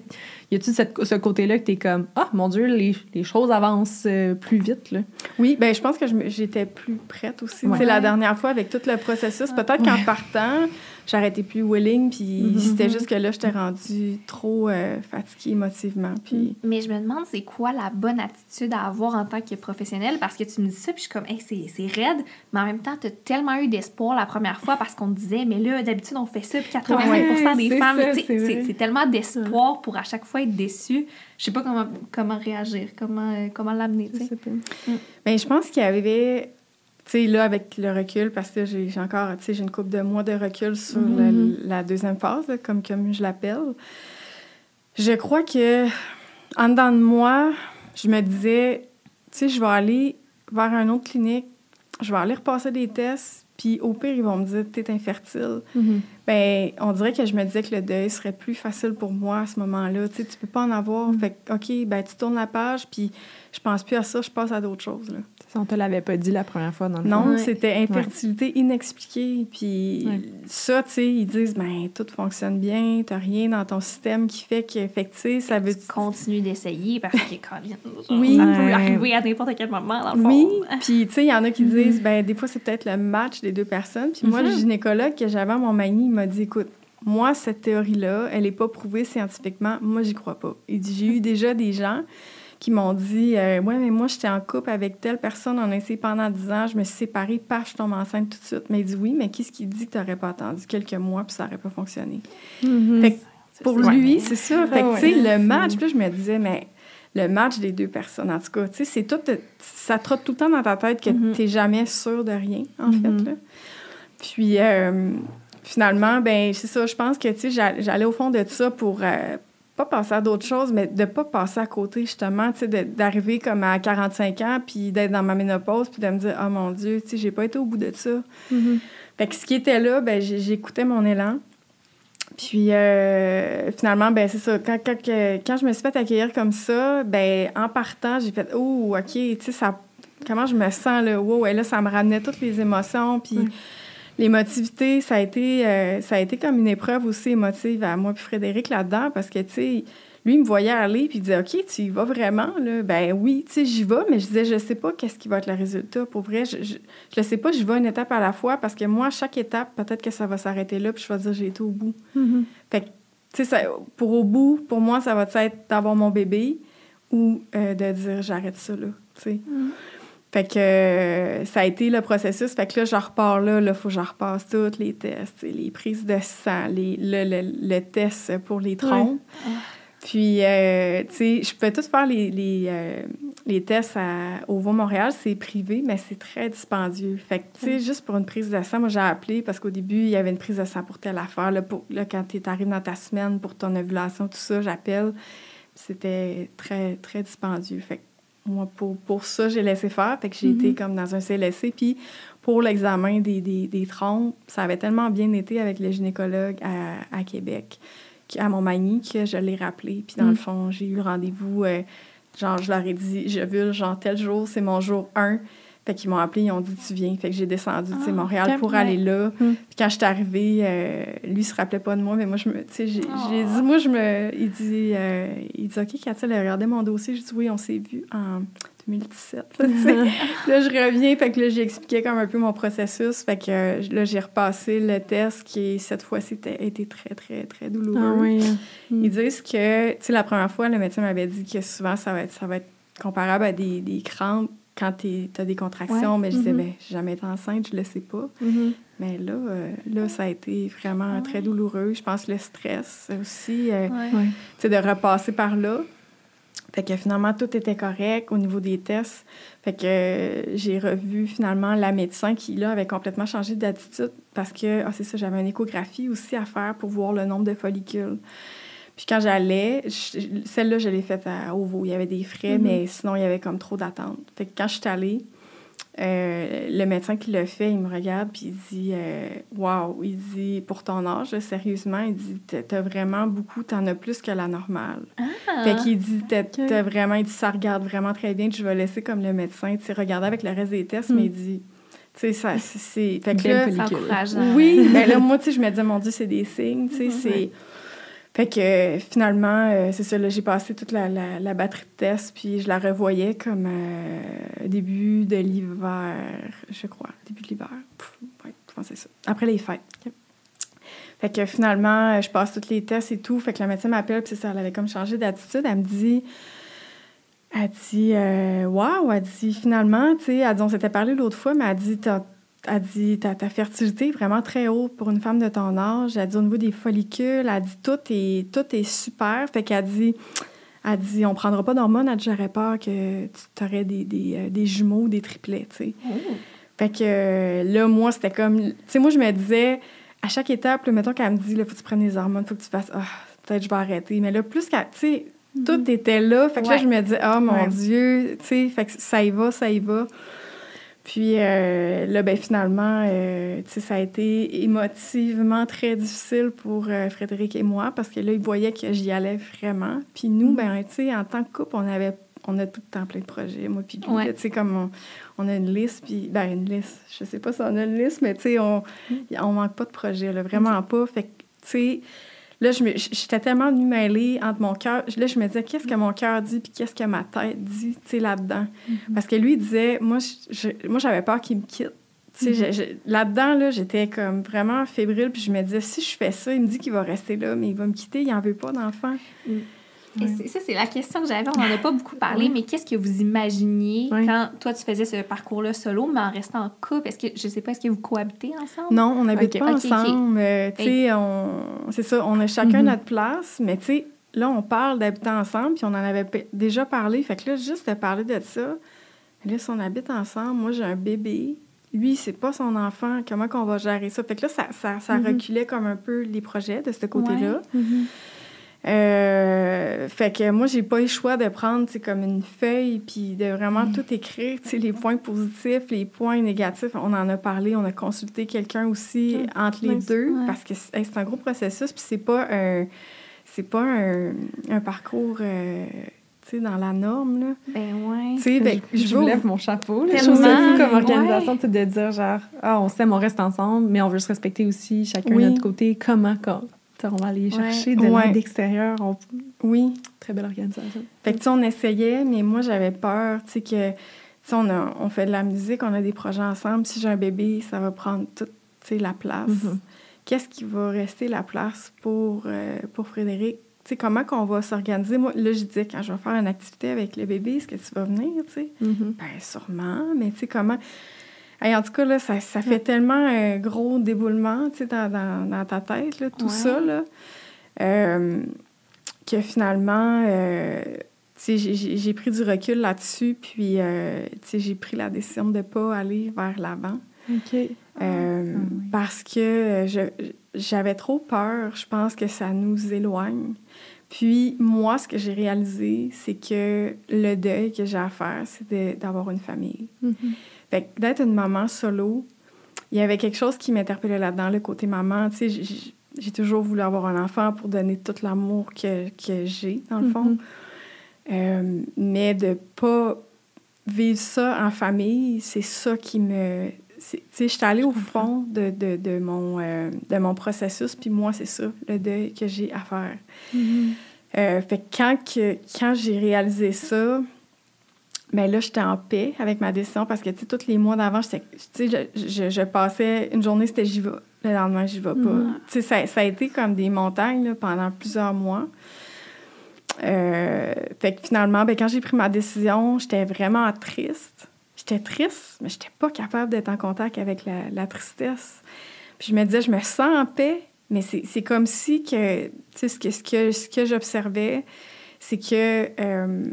y a-tu ce côté-là que t'es comme Ah, mon Dieu, les, les choses avancent euh, plus vite, là? Oui, ben je pense que j'étais plus prête aussi. Ouais. Tu sais, la dernière fois, avec tout le processus, peut-être qu'en partant, j'aurais été plus willing, puis Mhm. c'était juste que là, j'étais rendue trop euh, fatiguée émotivement. Puis Mais je me demande, c'est quoi la bonne attitude à avoir en tant que professionnel? Parce que tu me dis ça, puis je suis comme, hey, c'est c'est raide, mais en même temps, tu as tellement eu d'espoir la première fois parce qu'on te disait, mais là, d'habitude, on fait ça, puis 85 Ouais, des femmes, ça, tu sais, c'est tellement d'espoir pour à chaque fois être déçu. Je sais pas comment, comment réagir, comment, euh, comment l'amener, tu sais. ben, je pense qu'il y avait sais, là, avec le recul, parce que j'ai encore, tu sais, j'ai une couple de mois de recul sur la deuxième phase, là, comme, comme je l'appelle. Je crois que, en dedans de moi, je me disais, tu sais, je vais aller vers une autre clinique, je vais aller repasser des tests, puis au pire, ils vont me dire, t'es infertile. Mhm. Ben, on dirait que je me disais que le deuil serait plus facile pour moi à ce moment-là. Tu sais, tu peux pas en avoir. Fait que, OK, ben, tu tournes la page, puis je pense plus à ça, je passe à d'autres choses, là. On te l'avait pas dit la première fois dans le Non. Ouais. c'était infertilité inexpliquée. Puis Ouais. ça, tu sais, ils disent, ben, tout fonctionne bien, t'as rien dans ton système qui fait que, fait que, tu sais, ça veut Tu continues d'essayer parce que quand même, Oui. ça peut Ouais. arriver à n'importe quel moment, dans le Oui, fond. puis tu sais, il y en a qui Mhm. disent, ben des fois, c'est peut-être le match des deux personnes. Puis moi, le Mhm. gynécologue que j'avais à mon manie, il m'a dit, écoute, moi, cette théorie-là, elle n'est pas prouvée scientifiquement. Moi, j'y crois pas. Il dit, j'ai eu déjà des gens qui m'ont dit, euh, ouais, mais moi, j'étais en couple avec telle personne, on a essayé pendant 10 ans, je me suis séparée, paf, je tombe enceinte tout de suite. Mais il dit, oui, mais qu'est-ce qui dit que tu n'aurais pas attendu quelques mois puis ça n'aurait pas fonctionné? Mhm. Fait que pour lui, c'est ça. Fait que, Ah tu sais, ouais. le match, puis je me disais, mais le match des deux personnes, en tout cas, tu sais, c'est tout, ça trotte tout le temps dans ta tête que Mhm. tu n'es jamais sûr de rien, en fait, là. Puis, euh, finalement, ben c'est ça, je pense que, tu sais, j'a- j'allais au fond de ça pour euh, pas passer à d'autres choses, mais de pas passer à côté, justement, tu sais, d'arriver comme à 45 ans, puis d'être dans ma ménopause, puis de me dire, oh mon Dieu, tu sais, j'ai pas été au bout de ça. Mhm. Fait que ce qui était là, ben, j'écoutais mon élan. Puis euh, finalement, ben c'est ça. Quand, quand, quand je me suis fait accueillir comme ça, ben en partant, j'ai fait Oh, OK, tu sais, ça. Comment je me sens là? Wow, et là, ça me ramenait toutes les émotions. Puis. L'émotivité, ça a été euh, ça a été comme une épreuve aussi émotive à moi puis Frédéric là-dedans parce que, tu sais, lui, il me voyait aller puis il disait OK, tu y vas vraiment? Là? Ben oui, tu sais, j'y vais, mais je disais, je sais pas qu'est-ce qui va être le résultat. Pour vrai, je, je, je le sais pas, je vais une étape à la fois parce que moi, à chaque étape, peut-être que ça va s'arrêter là puis je vais dire, j'ai été au bout. Mhm. Fait que, tu sais, pour au bout, pour moi, ça va être d'avoir mon bébé ou euh, de dire j'arrête ça là, tu sais. Fait que euh, ça a été le processus. Fait que là, je repars là, il faut que je repasse tous les tests, les prises de sang, les, le, le, le test pour les trompes. Puis, euh, tu sais, je pouvais tout faire les, les, euh, les tests à, au Vaud-Montréal, c'est privé, mais c'est très dispendieux. Fait que, tu sais, juste pour une prise de sang, moi, j'ai appelé parce qu'au début, il y avait une prise de sang pour telle affaire. Là, pour, là quand tu arrives dans ta semaine pour ton ovulation, tout ça, j'appelle. C'était très, très dispendieux. Fait que moi, pour, pour ça, j'ai laissé faire. Fait que j'ai été comme dans un CLSC. Puis pour l'examen des, des, des trompes, ça avait tellement bien été avec le gynécologue à, à Québec, à Montmagny, que je l'ai rappelé. Puis dans le fond, j'ai eu le rendez-vous. euh, genre, je leur ai dit, je veux, genre, tel jour, c'est mon jour 1. Fait qu'ils m'ont appelé, ils ont dit, tu viens. Fait que j'ai descendu, tu sais, Montréal pour aller là. Mm. Puis quand je suis arrivée, euh, lui, il se rappelait pas de moi, mais moi, je me, tu sais, j'ai Oh. j'ai dit, moi, je me, il dit, euh, il dit, OK, Cathy, elle a regardé mon dossier. Je dis, oui, on s'est vu en 2017, là, je reviens, fait que là, j'ai expliqué comme un peu mon processus. Fait que euh, là, j'ai repassé le test qui, cette fois-ci, était- été très, très, très douloureux. Ah oui. Mm. Ils disent que, tu sais, la première fois, le médecin m'avait dit que souvent, ça va être, ça va être comparable à des, des crampes quand tu as des contractions. Mais je disais, ben, jamais été enceinte, je le sais pas. Mhm. Mais là, euh, là, ça a été vraiment très douloureux. Je pense que le stress aussi, euh, Ouais. De repasser par là. Fait que finalement, tout était correct au niveau des tests. Fait que euh, j'ai revu finalement la médecin qui, là, avait complètement changé d'attitude parce que, ah, c'est ça, j'avais une échographie aussi à faire pour voir le nombre de follicules. Puis quand j'allais, celle-là, je l'ai faite à Ovo. Il y avait des frais, Mhm. mais sinon, il y avait comme trop d'attente. Fait que quand je suis allée, euh, le médecin qui l'a fait, il me regarde puis il dit Waouh, il dit pour ton âge, là, sérieusement, il dit T'as- vraiment beaucoup, t'en as plus que la normale. Ah. Fait qu'il dit T'as vraiment, il dit Ça regarde vraiment très bien, je vais laisser comme le médecin, tu regarder avec le reste des tests, Mm. mais il dit Tu sais, ça, c'est-. Fait que là, encourageant. oui, ben là, moi, tu sais, je me disais, mon Dieu, c'est des signes, tu sais, Mhm. c'est... Fait que finalement, euh, c'est ça, j'ai passé toute la, la, la batterie de tests, puis je la revoyais comme euh, début de l'hiver, je crois, début de l'hiver. Ouais, ça. Après les fêtes. Fait que finalement, euh, je passe tous les tests et tout. Fait que la médecin m'appelle, puis ça, elle avait comme changé d'attitude. Elle me dit... Elle dit, waouh, elle dit, finalement, tu sais, elle dit, on s'était parlé l'autre fois, mais elle dit, t'as- elle dit, ta, ta fertilité est vraiment très haute pour une femme de ton âge. Elle dit, au niveau des follicules, elle dit, tout est, tout est super. Fait qu'elle dit, elle dit, on prendra pas d'hormones. Elle dit, j'aurais peur que tu aurais des, des, euh, des jumeaux ou des triplets, tu sais. Oh. Fait que euh, là, moi, c'était comme. Tu sais, moi, je me disais, à chaque étape, là, mettons qu'elle me dit, là, faut que tu prennes des hormones, faut que tu fasses. Ah, peut-être je vais arrêter. Mais là, plus qu'elle. Tu sais, tout était là. Fait que là, je me dis, oh mon Ouais. Dieu, tu sais, fait que ça y va, ça y va. Puis euh, là, ben finalement, euh, ça a été émotivement très difficile pour euh, Frédéric et moi parce que là, il voyait que j'y allais vraiment. Puis nous, ben, en tant que couple, on avait on a tout le temps plein de projets, moi puis lui. Ouais. Tu sais, comme on, on a une liste, puis ben une liste, je sais pas si on a une liste, mais tu sais, on, on manque pas de projets, là, vraiment pas. Fait que, tu sais, là, je me- j'étais tellement venue mêler entre mon cœur. Là, je me disais, qu'est-ce que mon cœur dit, puis qu'est-ce que ma tête dit, tu sais, là-dedans? Parce que lui, il disait, moi, j'avais peur qu'il me quitte. Je- là-dedans, là, j'étais comme vraiment fébrile, puis je me disais, si je fais ça, il me dit qu'il va rester là, mais il va me quitter, il en veut pas d'enfant. Et ça, c'est la question que j'avais. On n'en a pas beaucoup parlé, mais qu'est-ce que vous imaginiez quand toi, tu faisais ce parcours-là solo, mais en restant en couple? Est-ce que, je sais pas, est-ce que vous cohabitez ensemble? Non, on n'habite pas ensemble. euh, tu sais, on... c'est ça, on a chacun Mhm. notre place, mais tu sais, là, on parle d'habiter ensemble, puis on en avait déjà parlé. Fait que là, juste de parler de ça, là, si on habite ensemble, moi, j'ai un bébé. Lui, c'est pas son enfant. Comment qu'on va gérer ça? Fait que là, ça, ça, ça Mhm. reculait comme un peu les projets de ce côté-là. Ouais. Euh, fait que moi, j'ai pas eu le choix de prendre comme une feuille puis de vraiment Mm. tout écrire, les points positifs, les points négatifs. On en a parlé, on a consulté quelqu'un aussi Mm. entre les deux Ouais. parce que c'est hey, c'est un gros processus puis c'est pas un c'est pas un, un parcours euh, tu sais dans la norme là. Ben ouais. Tu sais, fait que je, je vous lève mon chapeau. là. Je fou comme organisation, de dire genre, ah, on s'aime, on reste ensemble, mais on veut se respecter aussi, chacun Oui. de notre côté. Comment, quand on va aller chercher de Ouais. l'aide extérieure. On- Oui, Très belle organisation. Fait que, tu sais, on essayait, mais moi, j'avais peur, tu sais, que, tu sais, on, a- on fait de la musique, on a des projets ensemble. Si j'ai un bébé, ça va prendre toute, tu sais, la place. Mhm. Qu'est-ce qui va rester la place pour, euh, pour Frédéric? Tu sais, comment qu'on va s'organiser? Moi, là, je disais, quand je vais faire une activité avec le bébé, est-ce que tu vas venir, tu sais? Mhm. Ben, sûrement, mais tu sais, comment... Hey, en tout cas, là, ça, ça fait tellement un gros déboulement, dans, dans, dans ta tête, là, tout Ouais. ça, là, euh, que finalement, euh, j'ai- pris du recul là-dessus, puis, euh, j'ai pris la décision de ne pas aller vers l'avant. Ah oui. Parce que j'avais trop peur, je pense que ça nous éloigne. Puis moi, ce que j'ai réalisé, c'est que le deuil que j'ai à faire, c'est d'avoir une famille. Mhm. Fait que d'être une maman solo, il y avait quelque chose qui m'interpellait là-dedans, le côté maman. Tu sais, j'ai- toujours voulu avoir un enfant pour donner tout l'amour que, que j'ai, dans le fond. Mhm. Euh, mais de pas vivre ça en famille, c'est ça qui me... Tu sais, je suis allée au fond de, de, de mon, euh, de mon processus, puis moi, c'est ça, le deuil que j'ai à faire. Mhm. Euh, fait que quand, que, quand j'ai réalisé ça, ben là, j'étais en paix avec ma décision parce que, tu sais, tous les mois d'avant, je, je, je passais une journée, c'était j'y vais. Le lendemain, j'y vais pas. Tu sais, ça, ça a été comme des montagnes là, pendant plusieurs mois. Euh, fait que finalement, ben, quand j'ai pris ma décision, j'étais vraiment triste. J'étais triste, mais j'étais pas capable d'être en contact avec la, la tristesse. Puis je me disais, je me sens en paix, mais c'est c'est comme si que, tu sais, ce que, ce que, ce que j'observais, c'est que, euh,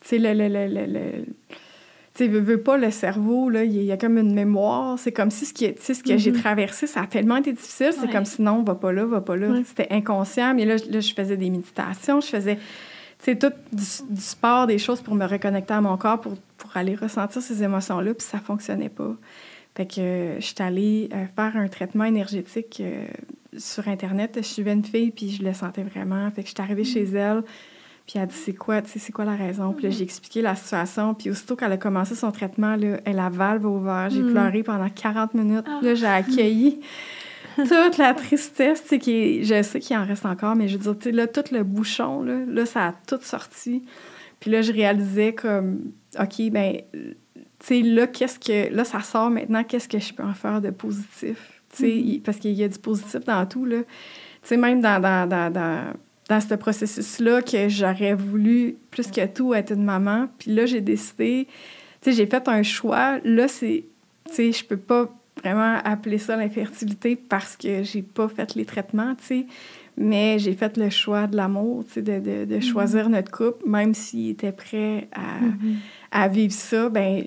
tu sais, le, le, le, le, tu sais, veux, veux pas, le cerveau, là, il y, a- comme une mémoire. C'est comme si ce, qui, ce que j'ai Mhm. traversé, ça a tellement été difficile. C'est Ouais. comme si non, va pas là, va pas là. Ouais. C'était inconscient. Mais là, là, je faisais des méditations, je faisais, tu sais, tout du, du sport, des choses pour me reconnecter à mon corps, pour, pour aller ressentir ces émotions-là, puis ça fonctionnait pas. Fait que euh, je suis allée euh, faire un traitement énergétique euh, sur Internet. Je suivais une fille, puis je le sentais vraiment. Fait que je suis arrivée chez elle, puis elle a dit c'est quoi, tu sais, c'est quoi la raison? Puis là, j'ai expliqué la situation. Puis aussitôt qu'elle a commencé son traitement, là, elle a valve ouvert. J'ai Mm. pleuré pendant 40 minutes. Ah. Là, j'ai accueilli toute la tristesse, tu sais, je sais qu'il en reste encore, mais je veux dire, tu sais, là, tout le bouchon, là, là, ça a tout sorti. Puis là, je réalisais comme, OK, ben, tu sais, là, qu'est-ce que, là, ça sort maintenant, qu'est-ce que je peux en faire de positif? Tu sais, il- parce qu'il y a du positif dans tout, là. Tu sais, même dans, dans, dans, dans, dans ce processus-là, que j'aurais voulu, plus que tout, être une maman. Puis là, j'ai décidé, tu sais, j'ai fait un choix. Là, c'est, tu sais, je peux pas vraiment appeler ça l'infertilité parce que j'ai pas fait les traitements, tu sais. Mais j'ai fait le choix de l'amour, tu sais, de, de, de choisir notre couple, même s'il était prêt à, Mhm. à vivre ça, ben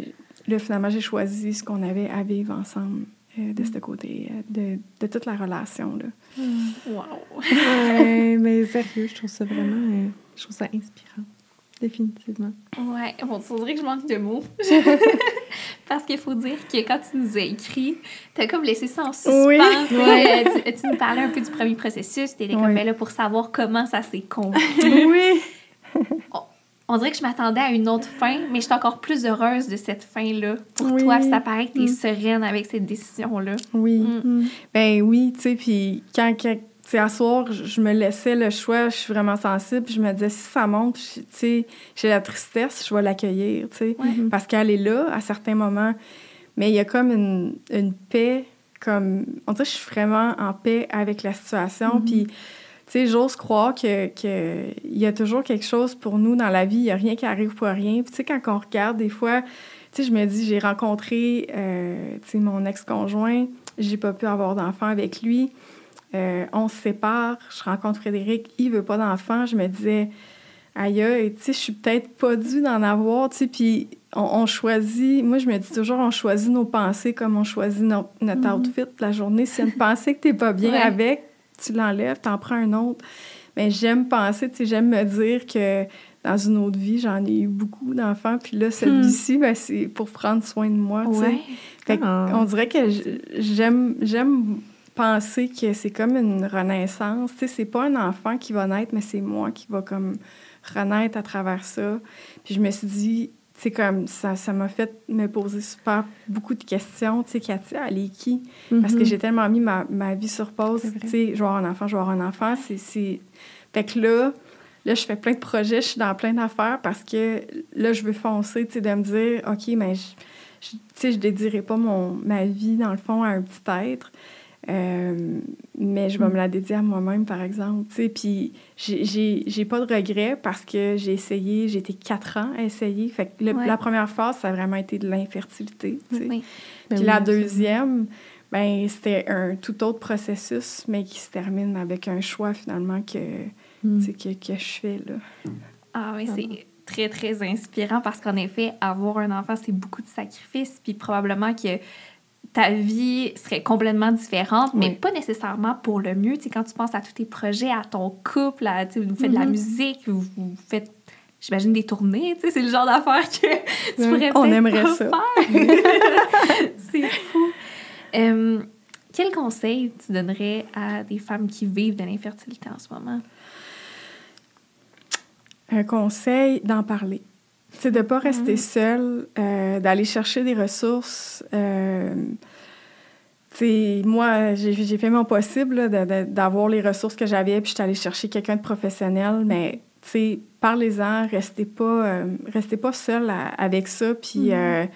là, finalement, j'ai choisi ce qu'on avait à vivre ensemble euh, de ce côté, euh, de, de toute la relation. Là. Wow! Ouais, mais sérieux, je trouve ça vraiment... euh, je trouve ça inspirant. Définitivement. Ouais, bon, on dirait que je manque de mots. Parce qu'il faut dire que quand tu nous as écrit, t'as comme laissé ça en suspens. Oui. tu euh, tu, tu nous parlais un peu du premier processus. T'étais comme Oui. ben là pour savoir comment ça s'est conclu. oui! On dirait que je m'attendais à une autre fin, mais je suis encore plus heureuse de cette fin-là pour Oui. toi. Puis ça paraît que t'es Mm. sereine avec cette décision-là. Oui. Mm. Ben oui, tu sais, puis quand, quand tu sais, à soir, je me laissais le choix, je suis vraiment sensible, puis je me disais, si ça monte, puis, tu sais, j'ai la tristesse, je vais l'accueillir, tu sais, Ouais. parce qu'elle est là à certains moments, mais il y a comme une, une paix, comme, on dirait que je suis vraiment en paix avec la situation, puis, tu sais, j'ose croire que, que y a toujours quelque chose pour nous dans la vie, il n'y a rien qui arrive pour rien, puis tu sais, quand on regarde, des fois, tu sais, je me dis, j'ai rencontré, euh, tu sais, mon ex-conjoint, j'ai pas pu avoir d'enfant avec lui. Euh, on se sépare, je rencontre Frédéric, il veut pas d'enfant. Je me disais, aïe, tu sais, je suis peut-être pas due d'en avoir, tu sais, puis on, on choisit, moi je me dis toujours, on choisit nos pensées comme on choisit no- notre outfit de la journée. Si une pensée que t'es pas bien Ouais. avec, tu l'enlèves, t'en prends un autre. Mais j'aime penser, tu sais, j'aime me dire que dans une autre vie, j'en ai eu beaucoup d'enfants, puis là, celui-ci, ben, c'est pour prendre soin de moi, tu sais. Ouais. Fait Ah. on dirait que j'aime penser que c'est comme une renaissance. Tu sais, c'est pas un enfant qui va naître, mais c'est moi qui va comme renaître à travers ça. Puis je me suis dit, c'est comme ça ça m'a fait me poser super beaucoup de questions. Tu sais, Katia, elle est qui? Parce que Mhm. j'ai tellement mis ma, ma vie sur pause. Tu sais, je vais avoir un enfant, je vais avoir un enfant. C'est, c'est... Fait que là, là, je fais plein de projets, je suis dans plein d'affaires parce que là, je veux foncer, tu sais, de me dire, OK, mais je, je- tu sais, je dédierai pas mon, ma vie, dans le fond, à un petit être. Euh, mais je vais me la dédier à moi-même, par exemple. tu sais. Puis j'ai- j'ai j'ai pas de regrets parce que j'ai essayé, j'ai été quatre ans à essayer. Fait que le- Ouais. la première phase, ça a vraiment été de l'infertilité. tu sais. Oui. Ben Puis oui, la deuxième, ben c'était un tout autre processus, mais qui se termine avec un choix finalement que, Mm. tu sais, que, que je fais. Là. Ah oui, c'est très, très inspirant parce qu'en effet, avoir un enfant, c'est beaucoup de sacrifices. Puis probablement que ta vie serait complètement différente, mais Oui. pas nécessairement pour le mieux. Tu sais, quand tu penses à tous tes projets, à ton couple, à, tu sais, vous faites de la Mhm. musique, vous, vous faites, j'imagine, des tournées. Tu sais, c'est le genre d'affaires que tu pourrais on peut-être aimerait pas ça. faire. c'est fou. Euh, quel conseil tu donnerais à des femmes qui vivent de l'infertilité en ce moment? Un conseil d'en parler. C'est de ne pas rester seul, euh, d'aller chercher des ressources. Euh, moi, j'ai fait mon possible d'avoir les ressources que j'avais, puis je suis allée chercher quelqu'un de professionnel, mais parlez-en, restez pas, euh, restez pas seul à- avec ça, puis Mhm.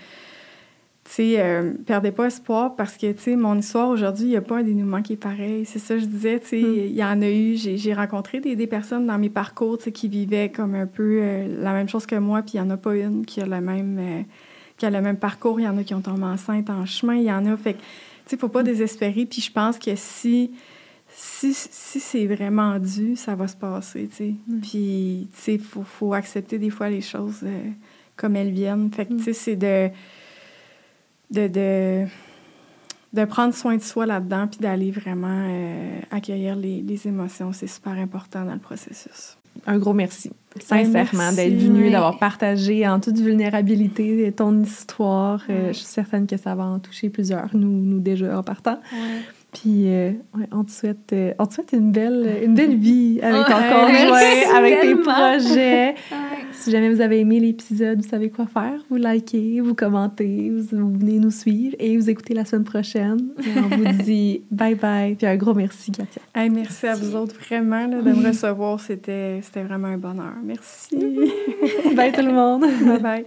Tu sais, euh, perdez pas espoir parce que, tu sais, mon histoire aujourd'hui, il n'y a pas un dénouement qui est pareil. C'est ça que je disais, tu sais, Mm. il y en a eu, j'ai j'ai rencontré des, des personnes dans mes parcours, tu sais, qui vivaient comme un peu euh, la même chose que moi, puis il n'y en a pas une qui a le même, euh, qui a le même parcours. Il y en a qui ont tombé enceinte en chemin, il y en a, fait que, tu sais, faut pas désespérer, puis je pense que si... Si, si c'est vraiment dû, ça va se passer, tu sais. Puis, tu sais, il faut, faut accepter des fois les choses euh, comme elles viennent. Fait que, tu sais, c'est de de, de, de prendre soin de soi là-dedans, puis d'aller vraiment euh, accueillir les, les émotions. C'est super important dans le processus. Un gros merci, sincèrement, merci. d'être venu, d'avoir partagé en toute vulnérabilité ton histoire. Euh, je suis certaine que ça va en toucher plusieurs, nous, nous déjà en partant. Puis, euh, ouais, on, te souhaite, euh, on te souhaite une belle, une belle vie avec ton Ouais, conjoint, avec tes projets. Si jamais vous avez aimé l'épisode, vous savez quoi faire. Vous likez, vous commentez, vous, vous venez nous suivre et vous écoutez la semaine prochaine. Et on vous dit bye bye. Puis un gros merci, Katia. Hey, merci à vous autres vraiment là, de me recevoir. C'était c'était vraiment un bonheur. Merci. Bye tout le monde. bye bye.